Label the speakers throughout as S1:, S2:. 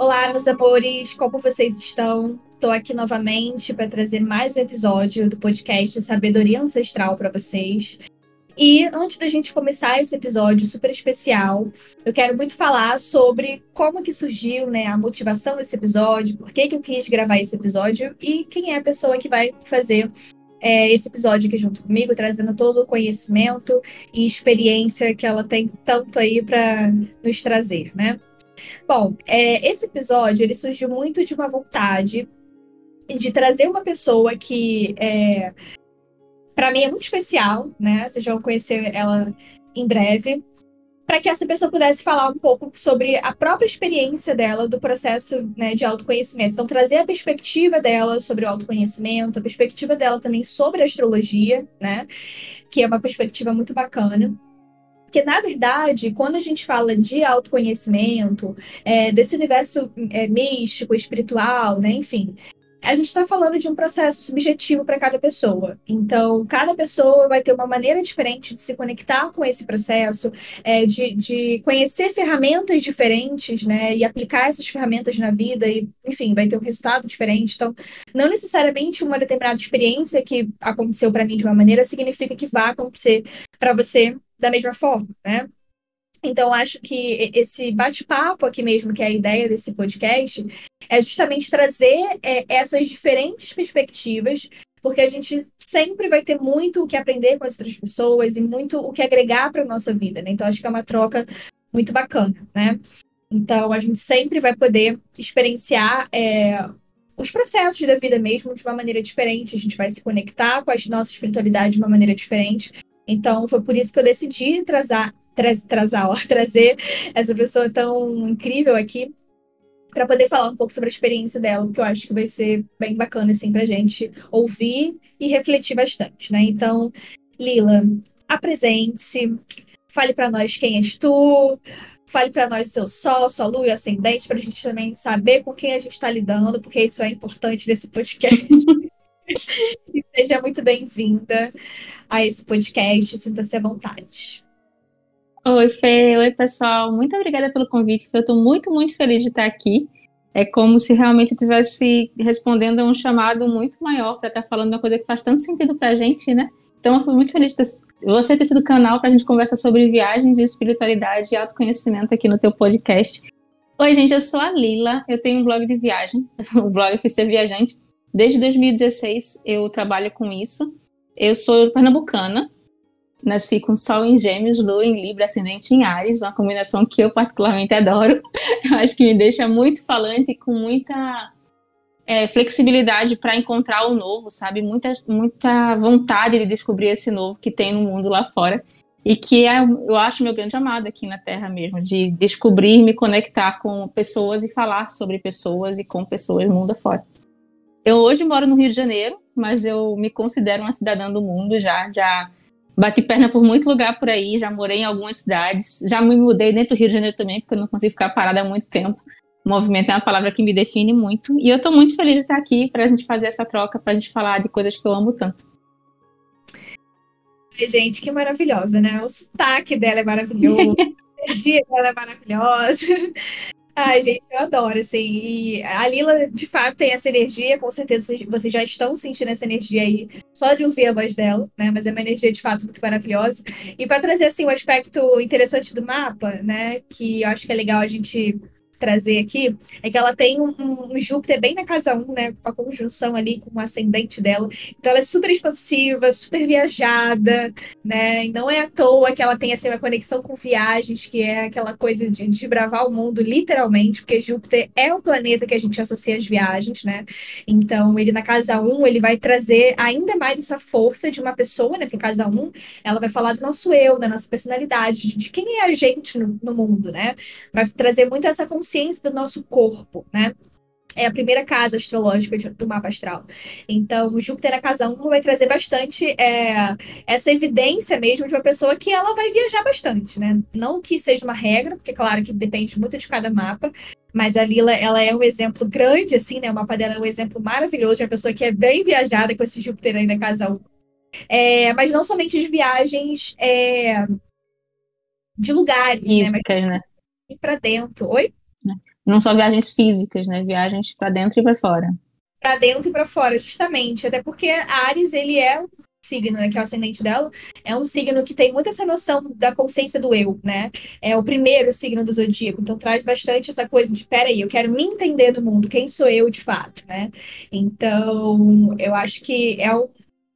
S1: Olá, meus amores, como vocês estão? Estou aqui novamente para trazer mais um episódio do podcast Sabedoria Ancestral para vocês. E antes da gente começar esse episódio super especial, eu quero muito falar sobre como que surgiu, né, a motivação desse episódio, por que, que eu quis gravar esse episódio e quem é a pessoa que vai fazer é, esse episódio aqui junto comigo, trazendo todo o conhecimento e experiência que ela tem tanto aí para nos trazer, né? Bom, é, esse episódio ele surgiu muito de uma vontade de trazer uma pessoa que é, para mim é muito especial, né? Vocês vão conhecer ela em breve, para que essa pessoa pudesse falar um pouco sobre a própria experiência dela do processo né, de autoconhecimento. Então, trazer a perspectiva dela sobre o autoconhecimento, a perspectiva dela também sobre a astrologia, né? Que é uma perspectiva muito bacana. Porque, na verdade, quando a gente fala de autoconhecimento, é, desse universo é, místico, espiritual, né, enfim, a gente está falando de um processo subjetivo para cada pessoa. Então, cada pessoa vai ter uma maneira diferente de se conectar com esse processo, é, de, de conhecer ferramentas diferentes, né? E aplicar essas ferramentas na vida, e, enfim, vai ter um resultado diferente. Então, não necessariamente uma determinada experiência que aconteceu para mim de uma maneira significa que vai acontecer para você da mesma forma, né? Então, acho que esse bate-papo aqui mesmo, que é a ideia desse podcast, é justamente trazer é, essas diferentes perspectivas, porque a gente sempre vai ter muito o que aprender com as outras pessoas e muito o que agregar para a nossa vida, né? Então, acho que é uma troca muito bacana, né? Então, a gente sempre vai poder experienciar é, os processos da vida mesmo de uma maneira diferente, a gente vai se conectar com a nossa espiritualidade de uma maneira diferente. Então, foi por isso que eu decidi trazer, trazer, trazer essa pessoa tão incrível aqui para poder falar um pouco sobre a experiência dela, que eu acho que vai ser bem bacana assim pra gente ouvir e refletir bastante, né? Então, Lila, apresente-se, fale para nós quem és tu, fale para nós seu sol, sua lua e ascendente, para a gente também saber com quem a gente está lidando, porque isso é importante nesse podcast. e seja muito bem-vinda a esse podcast, sinta-se à vontade.
S2: Oi, Fê. Oi, pessoal. Muito obrigada pelo convite. Eu estou muito, muito feliz de estar aqui. É como se realmente eu estivesse respondendo a um chamado muito maior para estar falando uma coisa que faz tanto sentido para a gente, né? Então, eu fui muito feliz de ter, você ter sido canal para a gente conversar sobre viagens, espiritualidade e autoconhecimento aqui no teu podcast. Oi, gente, eu sou a Lila. Eu tenho um blog de viagem. O blog Fui Ser Viajante. Desde 2016 eu trabalho com isso. Eu sou pernambucana, Nasci com Sol em Gêmeos, Lua em Libra, Ascendente em Ares, uma combinação que eu particularmente adoro. Eu acho que me deixa muito falante e com muita é, flexibilidade para encontrar o novo, sabe? Muita, muita vontade de descobrir esse novo que tem no mundo lá fora. E que é, eu acho meu grande amado aqui na Terra mesmo, de descobrir, me conectar com pessoas e falar sobre pessoas e com pessoas mundo afora. Eu hoje moro no Rio de Janeiro, mas eu me considero uma cidadã do mundo já, já Bati perna por muito lugar por aí, já morei em algumas cidades, já me mudei dentro do Rio de Janeiro também, porque eu não consigo ficar parada há muito tempo. O movimento é uma palavra que me define muito. E eu estou muito feliz de estar aqui para a gente fazer essa troca, para a gente falar de coisas que eu amo tanto.
S1: Gente, que maravilhosa, né? O sotaque dela é maravilhoso, a energia dela é maravilhosa. Ai, gente, eu adoro, assim. E a Lila, de fato, tem essa energia, com certeza vocês já estão sentindo essa energia aí, só de ouvir a voz dela, né? Mas é uma energia, de fato, muito maravilhosa. E para trazer, assim, um aspecto interessante do mapa, né? Que eu acho que é legal a gente trazer aqui é que ela tem um, um Júpiter bem na casa 1, né? Com a conjunção ali com o ascendente dela. Então ela é super expansiva, super viajada, né? E não é à toa que ela tem assim, uma conexão com viagens, que é aquela coisa de desbravar o mundo, literalmente, porque Júpiter é o planeta que a gente associa às viagens, né? Então, ele na casa 1, ele vai trazer ainda mais essa força de uma pessoa, né? Porque casa 1, ela vai falar do nosso eu, da nossa personalidade, de, de quem é a gente no, no mundo, né? Vai trazer muito essa consciência consciência do nosso corpo, né? É a primeira casa astrológica do mapa astral. Então, o Júpiter na casa 1 vai trazer bastante é, essa evidência mesmo de uma pessoa que ela vai viajar bastante, né? Não que seja uma regra, porque, claro, que depende muito de cada mapa, Mas a Lila, ela é um exemplo grande, assim, né? O mapa dela é um exemplo maravilhoso de uma pessoa que é bem viajada com esse Júpiter aí na casa 1. É, mas não somente de viagens é, de lugares, né?
S2: né?
S1: Mas para dentro. Oi?
S2: Não só viagens físicas, né? Viagens para dentro e para fora.
S1: Para dentro e para fora, justamente. Até porque Ares, ele é um signo, né, que é o ascendente dela, é um signo que tem muito essa noção da consciência do eu, né? É o primeiro signo do zodíaco, então traz bastante essa coisa de, peraí, eu quero me entender do mundo, quem sou eu de fato, né? Então, eu acho que é um,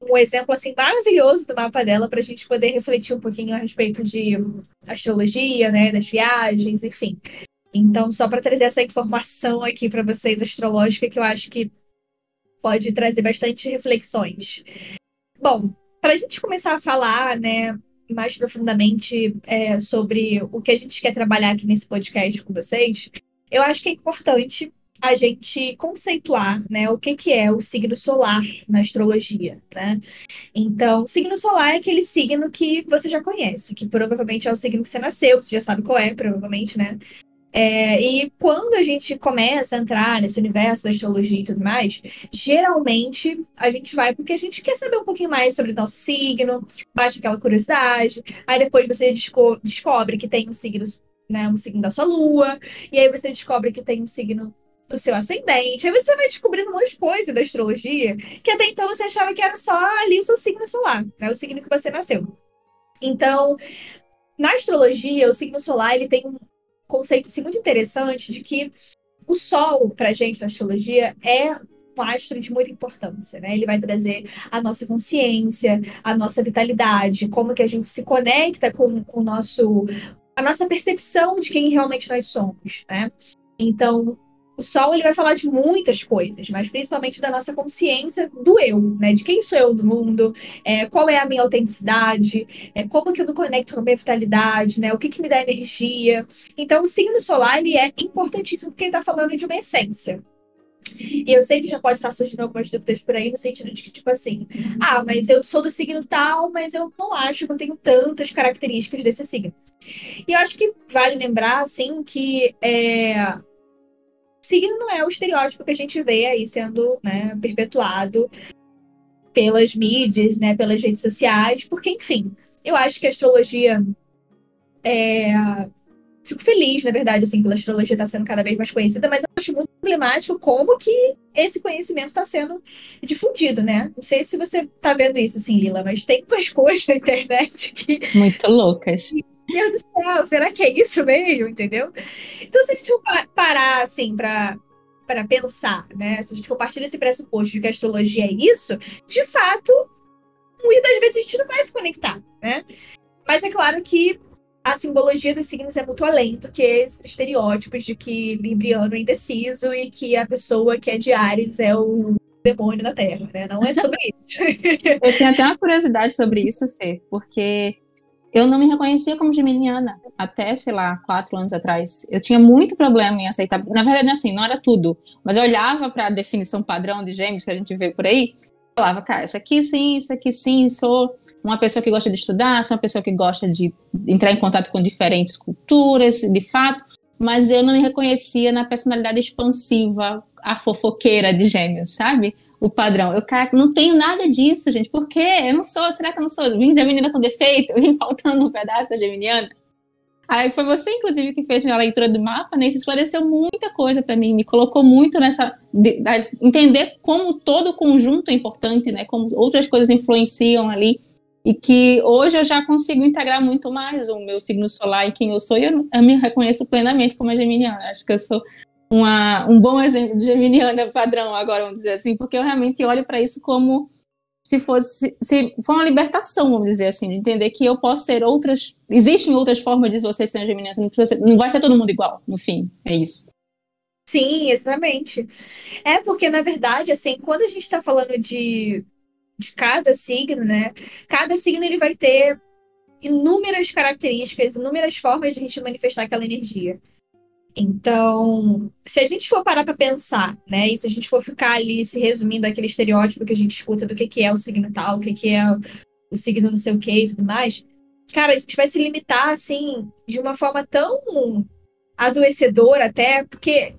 S1: um exemplo assim maravilhoso do mapa dela para a gente poder refletir um pouquinho a respeito de astrologia, né, das viagens, enfim. Então, só para trazer essa informação aqui para vocês astrológica que eu acho que pode trazer bastante reflexões. Bom, para a gente começar a falar, né, mais profundamente é, sobre o que a gente quer trabalhar aqui nesse podcast com vocês, eu acho que é importante a gente conceituar, né, o que, que é o signo solar na astrologia, né? Então, signo solar é aquele signo que você já conhece, que provavelmente é o signo que você nasceu, você já sabe qual é, provavelmente, né? É, e quando a gente começa a entrar nesse universo da astrologia e tudo mais, geralmente a gente vai porque a gente quer saber um pouquinho mais sobre o nosso signo, baixa aquela curiosidade, aí depois você desco descobre que tem um signo, né, um signo da sua lua, e aí você descobre que tem um signo do seu ascendente. Aí você vai descobrindo um monte de coisa da astrologia que até então você achava que era só ali o seu signo solar, né? O signo que você nasceu. Então, na astrologia, o signo solar ele tem conceito assim, muito interessante de que o Sol, para gente na astrologia, é um astro de muita importância, né? Ele vai trazer a nossa consciência, a nossa vitalidade, como que a gente se conecta com o nosso a nossa percepção de quem realmente nós somos, né? Então, o Sol ele vai falar de muitas coisas, mas principalmente da nossa consciência do eu, né? De quem sou eu no mundo, é, qual é a minha autenticidade, é, como que eu me conecto com a minha vitalidade, né? O que, que me dá energia. Então, o signo solar ele é importantíssimo porque ele está falando de uma essência. E eu sei que já pode estar surgindo algumas dúvidas por aí, no sentido de que, tipo assim, ah, mas eu sou do signo tal, mas eu não acho que eu tenho tantas características desse signo. E eu acho que vale lembrar, assim, que é, signo não é o estereótipo que a gente vê aí sendo né, perpetuado pelas mídias, né, pelas redes sociais, porque, enfim, eu acho que a astrologia é... Fico feliz, na verdade, assim, pela astrologia estar tá sendo cada vez mais conhecida, mas eu acho muito problemático como que esse conhecimento está sendo difundido, né? Não sei se você está vendo isso, assim, Lila, mas tem umas coisas na internet que...
S2: Muito loucas.
S1: Deus do céu, será que é isso mesmo? Entendeu? Então, se a gente for parar, assim, para para pensar, né? Se a gente for partir desse pressuposto de que a astrologia é isso, de fato, muitas vezes a gente não vai se conectar, né? Mas é claro que a simbologia dos signos é muito além do que esses estereótipos de que Libriano é indeciso e que a pessoa que é de Ares é o demônio da Terra, né? Não é sobre isso.
S2: Eu tenho até uma curiosidade sobre isso, Fê, porque eu não me reconhecia como geminiana até, sei lá, quatro anos atrás. Eu tinha muito problema em aceitar. Na verdade, assim, não era tudo. Mas eu olhava para a definição padrão de gêmeos que a gente vê por aí, falava, cara, isso aqui sim, isso aqui sim, sou uma pessoa que gosta de estudar, sou uma pessoa que gosta de entrar em contato com diferentes culturas, de fato, mas eu não me reconhecia na personalidade expansiva, a fofoqueira de gêmeos, sabe? O padrão. Eu, cara, não tenho nada disso, gente. Por quê? Eu não sou, será que eu não sou? Vim Geminiana com defeito? Eu vim faltando um pedaço da Geminiana? Aí foi você, inclusive, que fez minha leitura do mapa, né? Isso esclareceu muita coisa para mim, me colocou muito nessa. De, de, entender como todo o conjunto é importante, né? Como outras coisas influenciam ali. E que hoje eu já consigo integrar muito mais o meu signo solar e quem eu sou, e eu, eu me reconheço plenamente como a Geminiana. Acho que eu sou uma, um bom exemplo de geminiana padrão, agora vamos dizer assim, porque eu realmente olho para isso como se fosse se for uma libertação, vamos dizer assim, de entender que eu posso ser outras, existem outras formas de você ser geminiana, não, ser, não vai ser todo mundo igual, no fim, é isso.
S1: Sim, exatamente. É porque, na verdade, assim, quando a gente está falando de, de cada signo, né? Cada signo ele vai ter inúmeras características, inúmeras formas de a gente manifestar aquela energia. Então, se a gente for parar para pensar, né, e se a gente for ficar ali se resumindo aquele estereótipo que a gente escuta do que, que é o signo tal, o que, que é o signo não sei o que e tudo mais, cara, a gente vai se limitar, assim, de uma forma tão adoecedor até, porque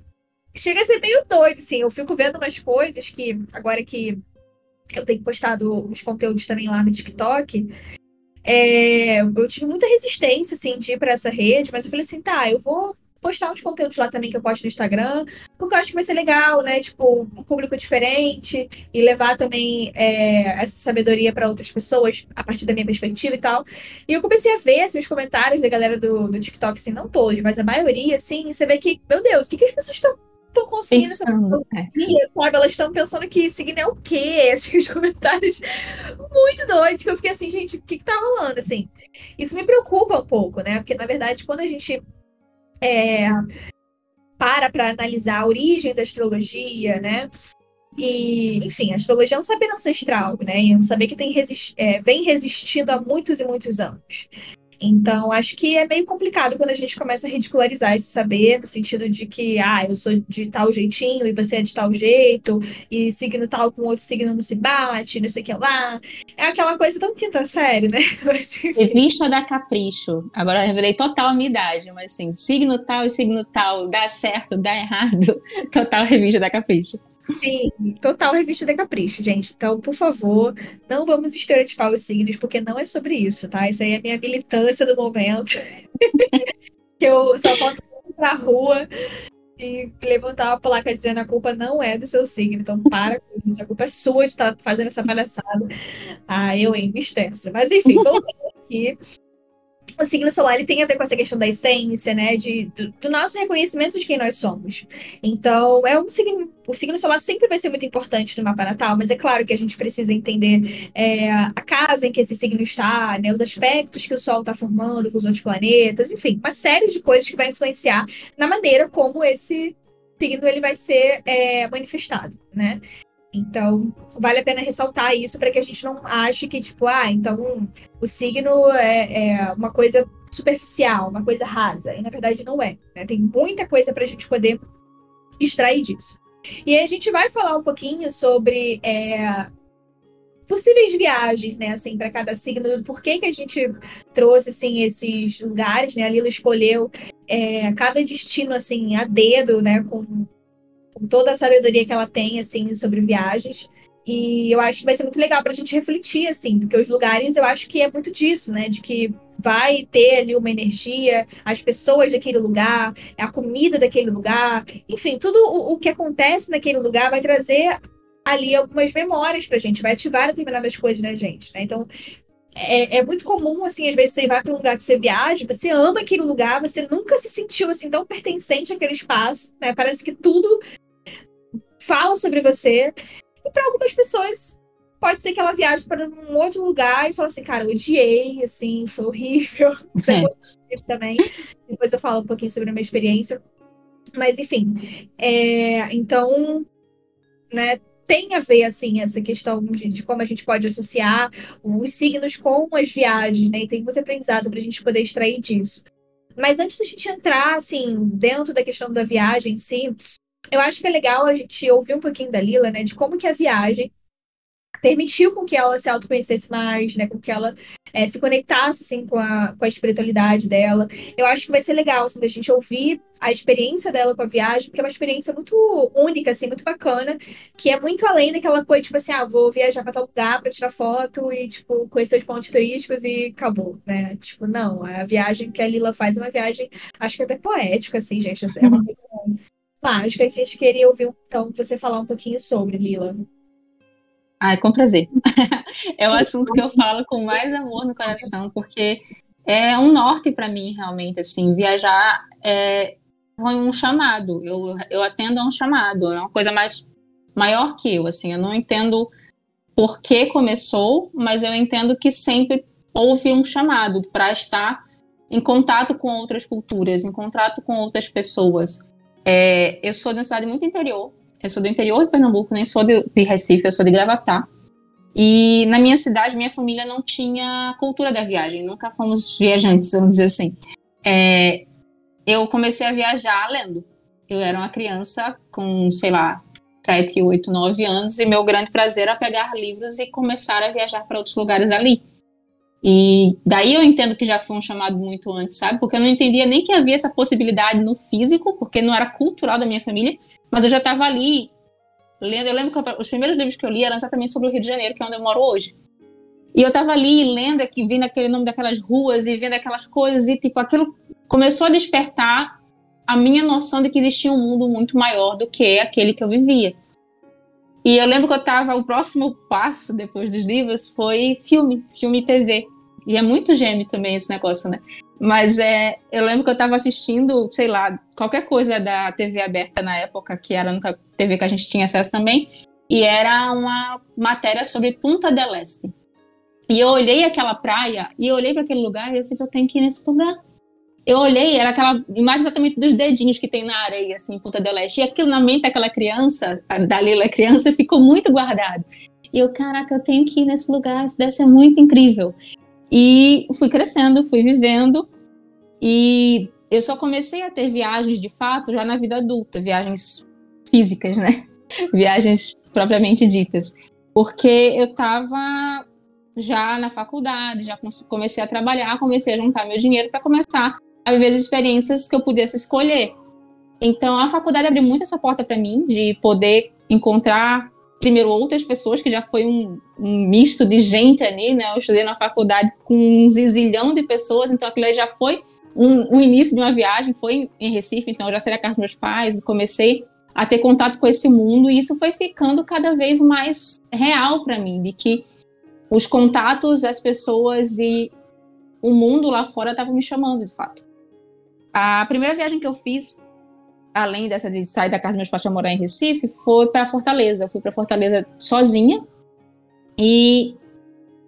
S1: chega a ser meio doido, assim. Eu fico vendo umas coisas que, agora que eu tenho postado os conteúdos também lá no TikTok, é, eu tive muita resistência, assim, de ir pra essa rede, mas eu falei assim, tá, eu vou postar uns conteúdos lá também que eu posto no Instagram, porque eu acho que vai ser legal, né? Tipo, um público diferente e levar também é, essa sabedoria para outras pessoas a partir da minha perspectiva e tal. E eu comecei a ver assim, os comentários da galera do, do TikTok, assim, não todos, mas a maioria, assim, você vê que, meu Deus, o que, que as pessoas estão estão consumindo
S2: Pensando, essa
S1: é. sabe? Elas estão pensando que signo é o quê? Assim, os comentários muito doidos, que eu fiquei assim, gente, o que, que tá rolando, assim? Isso me preocupa um pouco, né? Porque, na verdade, quando a gente é, para para analisar a origem da astrologia, né? E, enfim, a astrologia é um saber ancestral, né? E é um saber que tem resist é, vem resistindo há muitos e muitos anos. Então, acho que é meio complicado quando a gente começa a ridicularizar esse saber, no sentido de que, ah, eu sou de tal jeitinho e você é de tal jeito, e signo tal com outro signo não se bate, não sei o que lá. É aquela coisa tão quinta série, né?
S2: Revista da Capricho. Agora eu revelei total a minha idade, mas assim, signo tal e signo tal, dá certo, dá errado. Total revista da Capricho.
S1: Sim, total revista de capricho, gente. Então, por favor, não vamos estereotipar os signos, porque não é sobre isso, tá? Isso aí é a minha militância do momento. que eu só ir pra rua e levantar uma placa dizendo a culpa não é do seu signo. Então, para com isso. A culpa é sua de estar fazendo essa palhaçada. Ah, eu, hein, me. Mas, enfim, voltando aqui o signo solar ele tem a ver com essa questão da essência, né? De, do, do, nosso reconhecimento de quem nós somos. Então, é um signo, o signo solar sempre vai ser muito importante no mapa natal, mas é claro que a gente precisa entender é, a casa em que esse signo está, né? Os aspectos que o Sol está formando com os outros planetas, enfim, uma série de coisas que vai influenciar na maneira como esse signo ele vai ser é, manifestado, né? Então, vale a pena ressaltar isso para que a gente não ache que, tipo, ah, então o signo é, é, uma coisa superficial, uma coisa rasa. E na verdade não é. Né? Tem muita coisa para a gente poder extrair disso. E a gente vai falar um pouquinho sobre é, possíveis viagens, né, assim, para cada signo, por que que a gente trouxe, assim, esses lugares, né, a Lila escolheu é, cada destino, assim, a dedo, né, com com toda a sabedoria que ela tem, assim, sobre viagens. E eu acho que vai ser muito legal para a gente refletir, assim, porque os lugares eu acho que é muito disso, né? De que vai ter ali uma energia, as pessoas daquele lugar, a comida daquele lugar, enfim, tudo o, o que acontece naquele lugar vai trazer ali algumas memórias pra gente, vai ativar determinadas coisas na gente, né? Então, é, é, muito comum, assim, às vezes você vai para um lugar que você viaja, você ama aquele lugar, você nunca se sentiu, assim, tão pertencente àquele espaço, né? Parece que tudo fala sobre você. E para algumas pessoas, pode ser que ela viaje para um outro lugar e fale assim, cara, eu odiei, assim, foi horrível. É. também. Depois eu falo um pouquinho sobre a minha experiência. Mas, enfim. É, então, né, tem a ver, assim, essa questão de, de, como a gente pode associar os signos com as viagens, né? E tem muito aprendizado para a gente poder extrair disso. Mas antes da gente entrar, assim, dentro da questão da viagem em si, eu acho que é legal a gente ouvir um pouquinho da Lila, né, de como que a viagem permitiu com que ela se autoconhecesse mais, né, com que ela é, se conectasse assim com a, com a espiritualidade dela. Eu acho que vai ser legal assim, a gente ouvir a experiência dela com a viagem, porque é uma experiência muito única, assim, muito bacana, que é muito além daquela coisa, tipo assim, ah, vou viajar para tal lugar para tirar foto e, tipo, conhecer os pontos turísticos e acabou, né? Tipo, não, a viagem que a Lila faz é uma viagem, acho que até poética, assim, gente, é uma coisa que a gente queria ouvir então você falar um pouquinho sobre, Lila.
S2: Ai, com prazer. é o assunto que eu falo com mais amor no coração, porque é um norte para mim, realmente, assim, viajar é, foi um chamado, eu, eu atendo a um chamado, é uma coisa mais maior que eu, assim, eu não entendo por que começou, mas eu entendo que sempre houve um chamado para estar em contato com outras culturas, em contato com outras pessoas. É, eu sou de uma cidade muito interior. Eu sou do interior de Pernambuco, nem sou de, de Recife, eu sou de Gravatá. E na minha cidade, minha família não tinha cultura da viagem, nunca fomos viajantes, vamos dizer assim. É, eu comecei a viajar lendo. Eu era uma criança com, sei lá, 7, 8, 9 anos, e meu grande prazer era pegar livros e começar a viajar para outros lugares ali. E daí eu entendo que já foi um chamado muito antes, sabe? Porque eu não entendia nem que havia essa possibilidade no físico, porque não era cultural da minha família, mas eu já estava ali lendo. Eu lembro que os primeiros livros que eu li eram exatamente sobre o Rio de Janeiro, que é onde eu moro hoje. E eu estava ali lendo aqui, vendo aquele nome daquelas ruas e vendo aquelas coisas, e tipo, aquilo começou a despertar a minha noção de que existia um mundo muito maior do que aquele que eu vivia. E eu lembro que eu estava, o próximo passo depois dos livros foi filme, filme e TV. E é muito gêmeo também esse negócio, né? Mas é, eu lembro que eu estava assistindo, sei lá, qualquer coisa da TV aberta na época, que era a única TV que a gente tinha acesso também, e era uma matéria sobre Punta del Este. E eu olhei aquela praia, e eu olhei para aquele lugar, e eu fiz, eu tenho que ir nesse lugar eu olhei, era aquela imagem exatamente dos dedinhos que tem na areia, assim, Punta del Este. E aquilo na mente daquela criança, da Lila criança, ficou muito guardado. E eu, caraca, eu tenho que ir nesse lugar, isso deve ser muito incrível. E fui crescendo, fui vivendo. E eu só comecei a ter viagens de fato já na vida adulta, viagens físicas, né? viagens propriamente ditas. Porque eu estava já na faculdade, já comecei a trabalhar, comecei a juntar meu dinheiro para começar a viver as experiências que eu pudesse escolher. Então, a faculdade abriu muito essa porta para mim, de poder encontrar, primeiro, outras pessoas, que já foi um, um, misto de gente ali, né? Eu estudei na faculdade com um zilhão de pessoas, então aquilo aí já foi um, um início de uma viagem, foi em Recife, então eu já saí da casa dos meus pais, comecei a ter contato com esse mundo, e isso foi ficando cada vez mais real para mim, de que os contatos, as pessoas e o mundo lá fora estavam me chamando, de fato. A primeira viagem que eu fiz, além dessa de sair da casa dos meus pais para morar em Recife, foi para Fortaleza. Eu fui para Fortaleza sozinha. E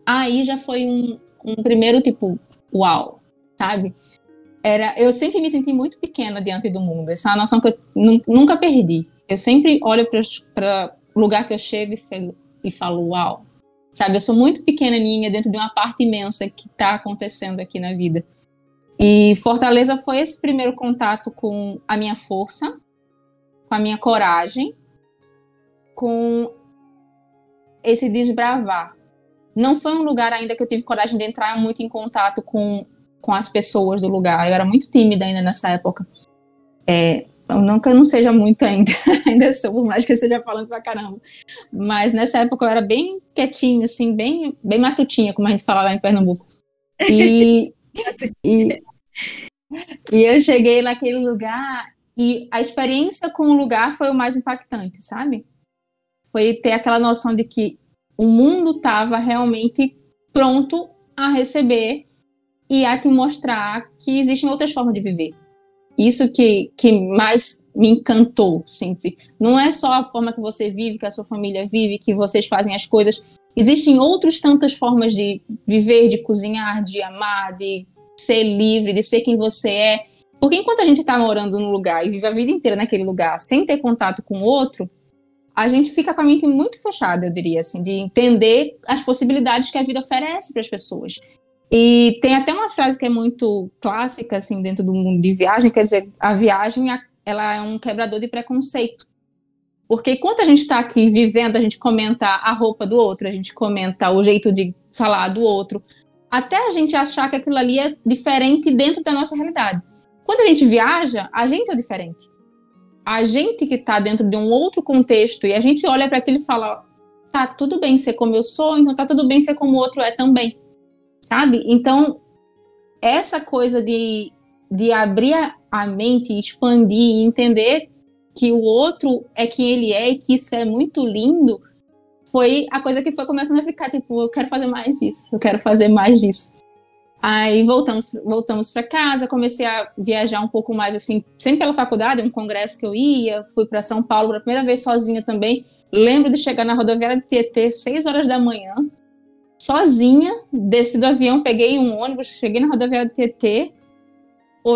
S2: aí já foi um, um primeiro tipo, uau, sabe? Era, eu sempre me senti muito pequena diante do mundo. Essa é uma noção que eu nunca perdi. Eu sempre olho para o lugar que eu chego e falo, e falo, uau. Sabe, eu sou muito pequenininha dentro de uma parte imensa que está acontecendo aqui na vida. E Fortaleza foi esse primeiro contato com a minha força, com a minha coragem, com esse desbravar. Não foi um lugar ainda que eu tive coragem de entrar muito em contato com, com as pessoas do lugar. Eu era muito tímida ainda nessa época. É, eu nunca não seja muito ainda, ainda sou, por mais que eu esteja falando pra caramba. Mas nessa época eu era bem quietinha, assim, bem, bem matutinha, como a gente fala lá em Pernambuco. E, e, e eu cheguei naquele lugar e a experiência com o lugar foi o mais impactante, sabe? Foi ter aquela noção de que o mundo estava realmente pronto a receber e a te mostrar que existem outras formas de viver. Isso que, que mais me encantou, Cinti. Não é só a forma que você vive, que a sua família vive, que vocês fazem as coisas. Existem outras tantas formas de viver, de cozinhar, de amar, de ser livre, de ser quem você é. Porque enquanto a gente está morando num lugar e vive a vida inteira naquele lugar sem ter contato com outro, a gente fica com a mente muito fechada, eu diria assim, de entender as possibilidades que a vida oferece para as pessoas. E tem até uma frase que é muito clássica assim dentro do mundo de viagem, quer dizer, a viagem ela é um quebrador de preconceito. Porque enquanto a gente está aqui vivendo, a gente comenta a roupa do outro, a gente comenta o jeito de falar do outro, até a gente achar que aquilo ali é diferente dentro da nossa realidade. Quando a gente viaja, a gente é diferente. A gente que está dentro de um outro contexto e a gente olha para aquilo e fala: tá tudo bem ser como eu sou, então tá tudo bem ser como o outro é também. Sabe? Então, essa coisa de, de abrir a mente, expandir e entender que o outro é quem ele é e que isso é muito lindo, foi a coisa que foi começando a ficar, tipo, eu quero fazer mais disso, eu quero fazer mais disso. Aí voltamos, voltamos para casa, comecei a viajar um pouco mais, assim, sempre pela faculdade, um congresso que eu ia, fui para São Paulo pela primeira vez sozinha também. Lembro de chegar na rodoviária de Tietê, 6 horas da manhã, sozinha, desci do avião, peguei um ônibus, cheguei na rodoviária de Tietê,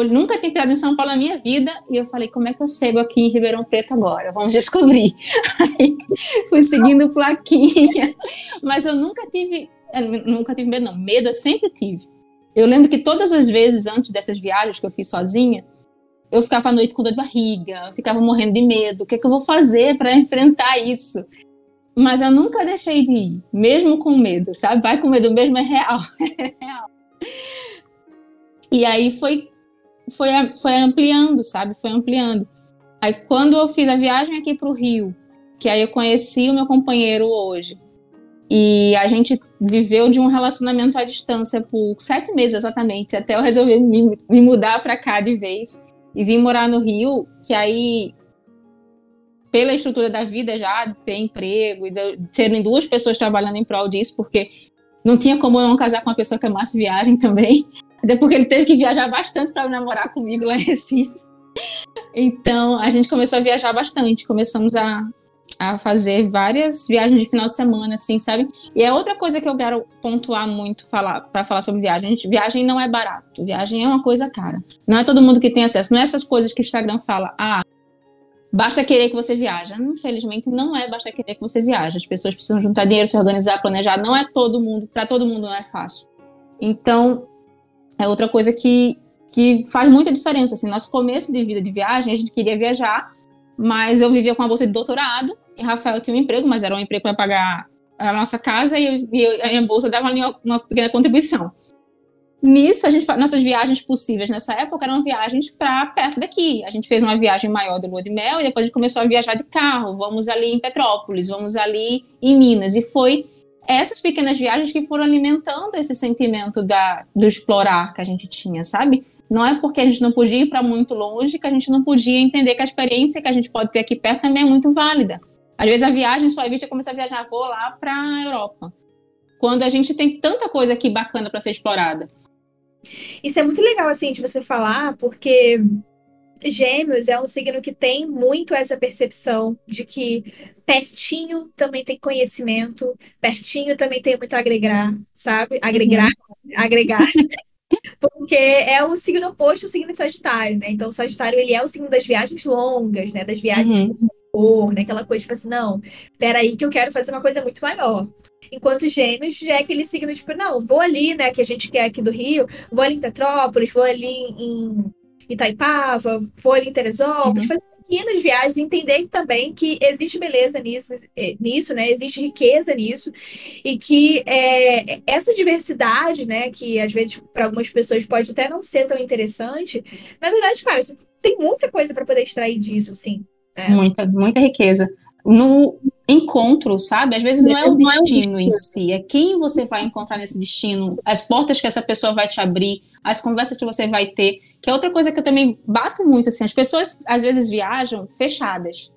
S2: nunca tinha pisado em São Paulo na minha vida, e eu falei, como é que eu chego aqui em Ribeirão Preto agora? Vamos descobrir. Aí, fui seguindo plaquinha, mas eu nunca tive, nunca tive medo, não, medo eu sempre tive. Eu lembro que todas as vezes antes dessas viagens que eu fiz sozinha, eu ficava à noite com dor de barriga, eu ficava morrendo de medo, o que, é que eu vou fazer para enfrentar isso? mas eu nunca deixei de ir, mesmo com medo, sabe? Vai com medo mesmo, é real. É real. E aí foi, foi, foi ampliando, sabe? Foi ampliando. Aí quando eu fiz a viagem aqui para o Rio, que aí eu conheci o meu companheiro hoje, e a gente viveu de um relacionamento à distância por sete meses exatamente, até eu resolver me, me mudar para cá de vez e vim morar no Rio, que aí pela estrutura da vida já, de ter emprego e de serem duas pessoas trabalhando em prol disso, porque não tinha como eu não casar com uma pessoa que amasse viagem também. Até porque ele teve que viajar bastante para namorar comigo lá em Recife. Então, a gente começou a viajar bastante. Começamos a, a fazer várias viagens de final de semana, assim, sabe? E é outra coisa que eu quero pontuar muito falar para falar sobre viagem. Gente, viagem não é barato. Viagem é uma coisa cara. Não é todo mundo que tem acesso. Não é essas coisas que o Instagram fala. Ah, Basta querer que você viaja. Infelizmente, não é basta querer que você viaja. As pessoas precisam juntar dinheiro, se organizar, planejar. Não é todo mundo, para todo mundo não é fácil. Então, é outra coisa que, que faz muita diferença. Assim, nosso começo de vida de viagem, a gente queria viajar, mas eu vivia com uma bolsa de doutorado e Rafael tinha um emprego, mas era um emprego para pagar a nossa casa e, a minha bolsa dava uma, uma pequena contribuição. Nisso, a gente, nossas viagens possíveis nessa época eram viagens para perto daqui. A gente fez uma viagem maior do Lua de Mel e depois a gente começou a viajar de carro. Vamos ali em Petrópolis, vamos ali em Minas. E foi essas pequenas viagens que foram alimentando esse sentimento da, do explorar que a gente tinha, sabe? Não é porque a gente não podia ir para muito longe que a gente não podia entender que a experiência que a gente pode ter aqui perto também é muito válida. Às vezes a viagem só evita começar a viajar, vou lá para a Europa. Quando a gente tem tanta coisa aqui bacana para ser explorada.
S1: Isso é muito legal, assim, de você falar, porque Gêmeos é um signo que tem muito essa percepção de que pertinho também tem conhecimento, pertinho também tem muito a agregar, sabe? Agregar, uhum. agregar. Porque é o signo oposto ao signo de Sagitário, né? Então, o Sagitário, ele é o signo das viagens longas, né? Das viagens uhum. por né? Aquela coisa, tipo assim, não, peraí que eu quero fazer uma coisa muito maior. Enquanto Gêmeos já é aquele signo, tipo, não, vou ali, né, que a gente quer aqui do Rio, vou ali em Petrópolis, vou ali em Itaipava, vou ali em Teresópolis, uhum. fazer pequenas viagens, entender também que existe beleza nisso, é, nisso, né? Existe riqueza nisso e que é, essa diversidade, né? Que às vezes para algumas pessoas pode até não ser tão interessante, na verdade, cara, você tem muita coisa para poder extrair disso, assim.
S2: Né? Muita, muita riqueza. No, encontro, sabe? Às vezes não é o destino em si, é quem você vai encontrar nesse destino, as portas que essa pessoa vai te abrir, as conversas que você vai ter, que é outra coisa que eu também bato muito, assim, as pessoas às vezes viajam fechadas.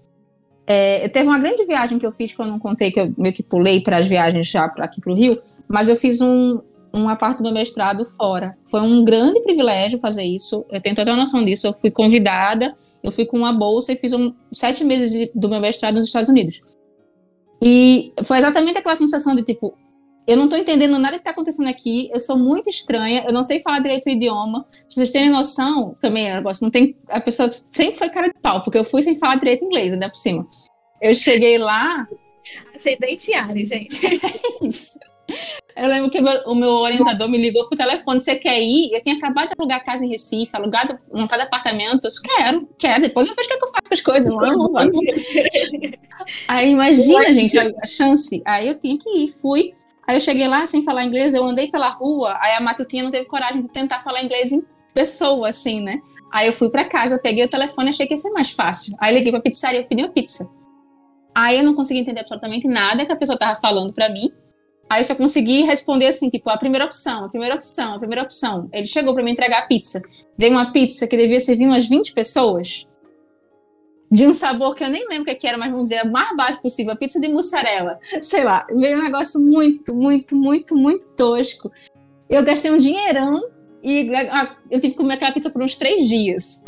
S2: É, teve uma grande viagem que eu fiz que eu não contei, que eu meio que pulei para as viagens já para aqui para o Rio, mas eu fiz um, uma parte do meu mestrado fora. Foi um grande privilégio fazer isso, eu tenho toda a noção disso, eu fui convidada, eu fui com uma bolsa e fiz um, sete meses de, do meu mestrado nos Estados Unidos. E foi exatamente aquela sensação de tipo, eu não estou entendendo nada que está acontecendo aqui, eu sou muito estranha, eu não sei falar direito o idioma. Pra vocês terem noção, também, negócio, não tem. A pessoa sempre foi cara de pau, porque eu fui sem falar direito inglês, ainda por cima. Eu cheguei lá.
S1: Ascendente Ari, gente.
S2: É isso. Eu lembro que meu, o meu orientador me ligou pro telefone, você quer ir? Eu tinha acabado de alugar casa em Recife, alugado, montado apartamento. Eu disse, quero, quero. Depois eu vejo o que, é que eu faço com as coisas. Vamos, vamos. Aí imagina, gente, a chance. Aí eu tinha que ir, fui. Aí eu cheguei lá sem falar inglês, eu andei pela rua, aí a Matutinha não teve coragem de tentar falar inglês em pessoa, assim, né? Aí eu fui para casa, peguei o telefone, achei que ia ser mais fácil. Aí liguei pra pizzaria, pedi uma pizza. Aí eu não consegui entender absolutamente nada que a pessoa tava falando para mim. Aí eu só consegui responder assim, tipo, a primeira opção, a primeira opção, a primeira opção. Ele chegou para me entregar a pizza. Veio uma pizza que devia servir umas 20 pessoas, de um sabor que eu nem lembro o que era, mas vamos dizer, o mais básico possível, a pizza de mussarela. Sei lá, veio um negócio muito, muito, muito, muito tosco. Eu gastei um dinheirão e ah, eu tive que comer aquela pizza por uns três dias.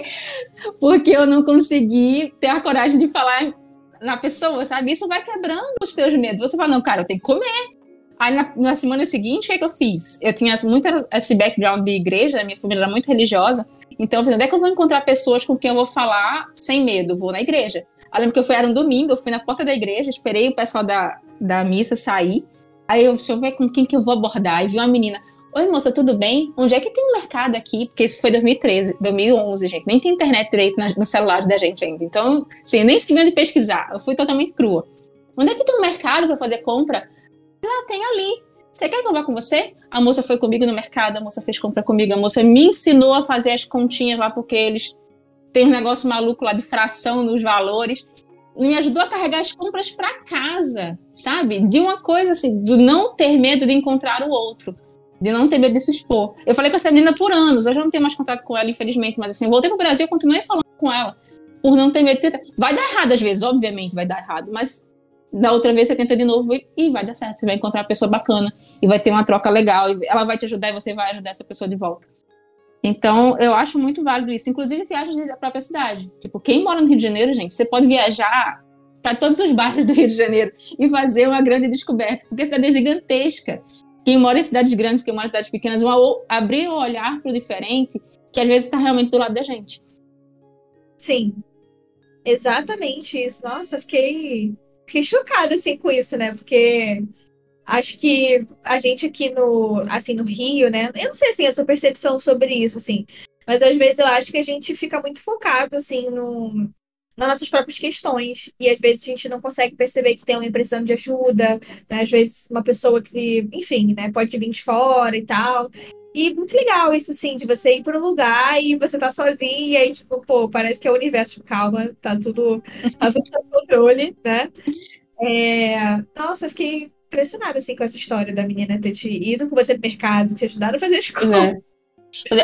S2: Porque eu não consegui ter a coragem de falar na pessoa, sabe? Isso vai quebrando os teus medos. Você fala, não, cara, eu tenho que comer. Aí na, na semana seguinte, o que, é que eu fiz? Eu tinha muito esse background de igreja, minha família era muito religiosa. Então, onde é que eu vou encontrar pessoas com quem eu vou falar sem medo? Vou na igreja. Eu lembro que eu fui, era um domingo, eu fui na porta da igreja, esperei o pessoal da, da missa sair. Aí eu, deixa eu ver com quem que eu vou abordar. E vi uma menina, Oi, moça, tudo bem? Onde é que tem um mercado aqui? Porque isso foi 2013, 2011, gente. Nem tem internet direito nos celulares da gente ainda. Então, assim, nem esqueci de pesquisar. Eu fui totalmente crua. Onde é que tem um mercado para fazer compra? Ah, tem ali. Você quer que eu vá com você? A moça foi comigo no mercado, a moça fez compra comigo, a moça me ensinou a fazer as continhas lá, porque eles têm um negócio maluco lá de fração nos valores. Me ajudou a carregar as compras para casa, sabe? De uma coisa assim, do não ter medo de encontrar o outro, de não ter medo de se expor. Eu falei com essa menina por anos, eu não tenho mais contato com ela, infelizmente, mas assim, voltei pro Brasil e continuei falando com ela, por não ter medo de ter... Vai dar errado às vezes, obviamente vai dar errado, mas da outra vez você tenta de novo e vai dar certo. Você vai encontrar uma pessoa bacana e vai ter uma troca legal. E ela vai te ajudar e você vai ajudar essa pessoa de volta. Então, eu acho muito válido isso. Inclusive, viagens da própria cidade. Tipo, quem mora no Rio de Janeiro, gente, você pode viajar para todos os bairros do Rio de Janeiro e fazer uma grande descoberta, porque a cidade é gigantesca. Quem mora em cidades grandes, quem mora em cidades pequenas, vão abrir o olhar para o diferente, que às vezes está realmente do lado da gente.
S1: Sim, exatamente isso. Nossa, fiquei fiquei chocada assim com isso, né? Porque acho que a gente aqui no, assim, no Rio, né? Eu não sei assim a sua percepção sobre isso, assim, mas às vezes eu acho que a gente fica muito focado assim no nas nossas próprias questões e às vezes a gente não consegue perceber que tem uma impressão de ajuda, né? às vezes uma pessoa que, enfim, né, pode vir de fora e tal. E muito legal isso, assim, de você ir para um lugar e você tá sozinha e, tipo, pô, parece que é o universo, tipo, calma, tá tudo, tá tudo sob controle, né? É... Nossa, eu fiquei impressionada, assim, com essa história da menina ter te ido com você no mercado, te ajudado a fazer as coisas.
S2: É.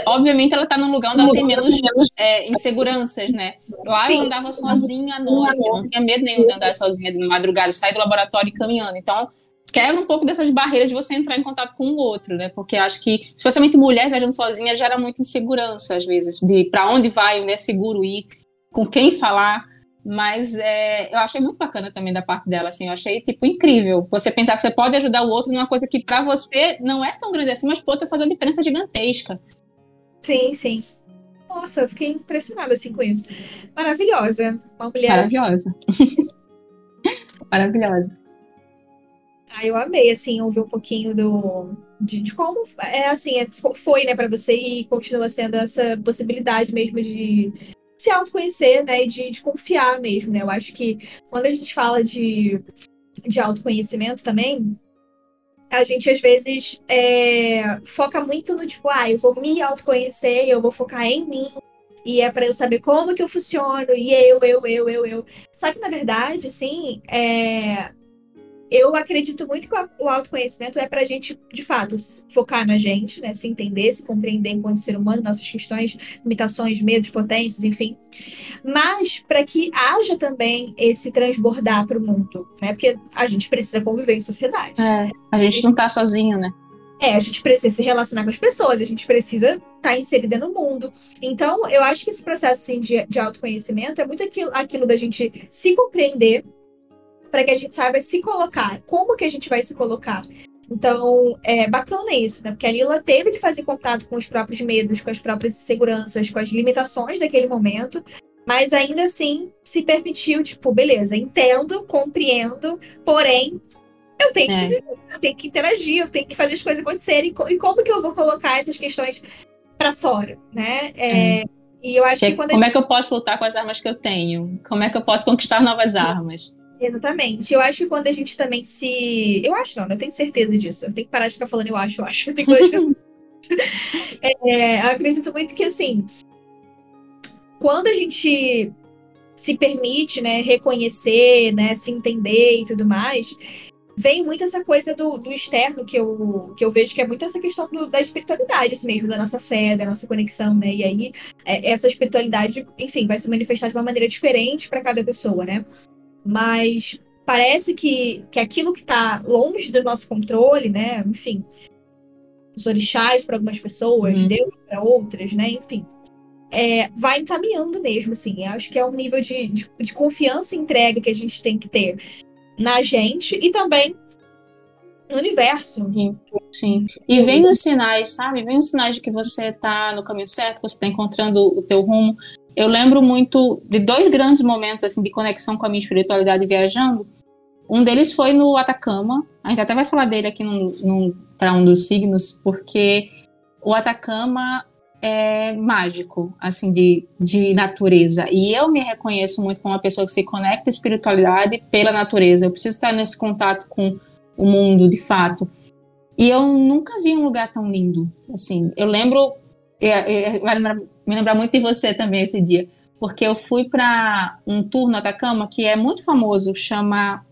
S2: Obviamente ela tá num lugar onde ela tem menos é, inseguranças, né? Lá eu andava sozinha à noite, não tinha medo nenhum de andar sozinha de madrugada, sair do laboratório e caminhando. Então, quebra um pouco dessas barreiras de você entrar em contato com o outro, né? Porque acho que, especialmente mulher viajando sozinha, gera muita insegurança, às vezes, de para onde vai, onde é seguro ir, com quem falar. Mas é, eu achei muito bacana também da parte dela, assim, eu achei, tipo, incrível. Você pensar que você pode ajudar o outro numa coisa que para você não é tão grande assim, mas pro outro faz uma diferença gigantesca.
S1: Sim, sim. Nossa, eu fiquei impressionada, assim, com isso. Maravilhosa. Uma mulher...
S2: Maravilhosa. Maravilhosa.
S1: Ah, eu amei, assim, ouvir um pouquinho do, de, de como é assim, é, foi, né, para você e continua sendo essa possibilidade mesmo de se autoconhecer, né, e de, de confiar mesmo, né? Eu acho que quando a gente fala de, de autoconhecimento também, a gente às vezes é, foca muito no tipo, ah, eu vou me autoconhecer, eu vou focar em mim, e é para eu saber como que eu funciono, e eu, eu, eu, eu, eu. Só que na verdade, assim, é, eu acredito muito que o autoconhecimento é para a gente, de fato, focar na gente, né? Se entender, se compreender enquanto ser humano, nossas questões, limitações, medos, potências, enfim. Mas para que haja também esse transbordar para o mundo, né? Porque a gente precisa conviver em sociedade.
S2: É, a gente não está sozinho, né?
S1: É, a gente precisa se relacionar com as pessoas, a gente precisa estar tá inserida no mundo. Então, eu acho que esse processo assim, de, de autoconhecimento é muito aquilo, aquilo da gente se compreender, para que a gente saiba se colocar. Como que a gente vai se colocar? Então, é bacana isso, né? Porque a Lila teve de fazer contato com os próprios medos, com as próprias inseguranças, com as limitações daquele momento, mas ainda assim se permitiu, tipo, beleza, entendo, compreendo, porém, eu tenho é. que viver, eu tenho que interagir, eu tenho que fazer as coisas acontecerem. E como que eu vou colocar essas questões para fora, né? É, é. E eu acho que, que quando
S2: Como
S1: gente...
S2: é que eu posso lutar com as armas que eu tenho? Como é que eu posso conquistar novas armas?
S1: Exatamente. Eu acho que quando a gente também se. Eu acho não, eu tenho certeza disso. Eu tenho que parar de ficar falando eu acho, eu acho. Eu, que... é, eu acredito muito que assim. Quando a gente se permite, né, reconhecer, né, se entender e tudo mais, vem muito essa coisa do, do externo que eu, que eu vejo que é muito essa questão do, da espiritualidade assim mesmo, da nossa fé, da nossa conexão, né? E aí é, essa espiritualidade, enfim, vai se manifestar de uma maneira diferente para cada pessoa, né? Mas parece que, que aquilo que está longe do nosso controle, né? Enfim, os orixás para algumas pessoas, uhum. Deus para outras, né? Enfim, é, vai encaminhando mesmo, assim. Eu acho que é um nível de, de, de, confiança e entrega que a gente tem que ter na gente e também no universo.
S2: Sim. Sim. E vem os sinais, sabe? Vem os sinais de que você está no caminho certo, que você está encontrando o teu rumo eu lembro muito de dois grandes momentos assim de conexão com a minha espiritualidade viajando. Um deles foi no Atacama. A gente até vai falar dele aqui para um dos signos, porque o Atacama é mágico, assim, de, de natureza. E eu me reconheço muito como uma pessoa que se conecta à espiritualidade pela natureza. Eu preciso estar nesse contato com o mundo, de fato. E eu nunca vi um lugar tão lindo. Assim, eu lembro, vai me lembrar muito de você também esse dia, porque eu fui para um tour no Atacama que é muito famoso, chama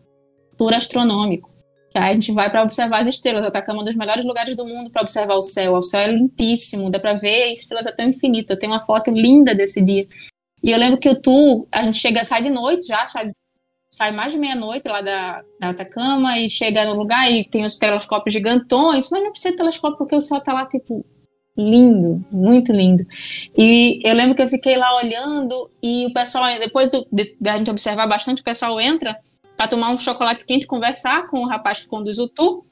S2: Tour Astronômico. Que a gente vai para observar as estrelas. O Atacama é um dos melhores lugares do mundo para observar o céu. O céu é limpíssimo, dá para ver estrelas até o infinito. Eu tenho uma foto linda desse dia. E eu lembro que o tour, a gente chega, sai de noite já, sai, sai mais de meia-noite lá da, da Atacama e chega no lugar e tem os telescópios gigantões, mas não precisa de telescópio porque o céu tá lá, tipo, lindo, muito lindo. E eu lembro que eu fiquei lá olhando e o pessoal, depois da de, de a gente observar bastante, o pessoal entra para tomar um chocolate quente, conversar com o rapaz que conduz o tour.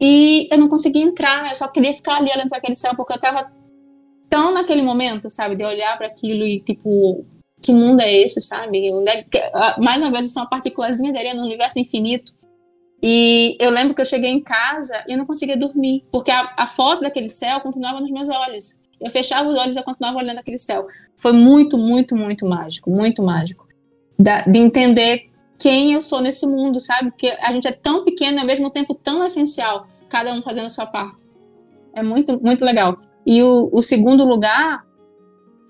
S2: E eu não conseguia entrar, eu só queria ficar ali olhando para aquele céu, porque eu estava tão naquele momento, sabe, de olhar para aquilo e tipo, que mundo é esse, sabe? É mais uma vez, eu sou uma partículazinha de areia no universo infinito. E eu lembro que eu cheguei em casa e eu não conseguia dormir, porque a, a foto daquele céu continuava nos meus olhos. Eu fechava os olhos e eu continuava olhando aquele céu. Foi muito, muito, muito mágico, muito mágico. Da, de entender quem eu sou nesse mundo, sabe? Porque a gente é tão pequeno e ao mesmo tempo tão essencial, cada um fazendo a sua parte. É muito, muito legal. E o, o segundo lugar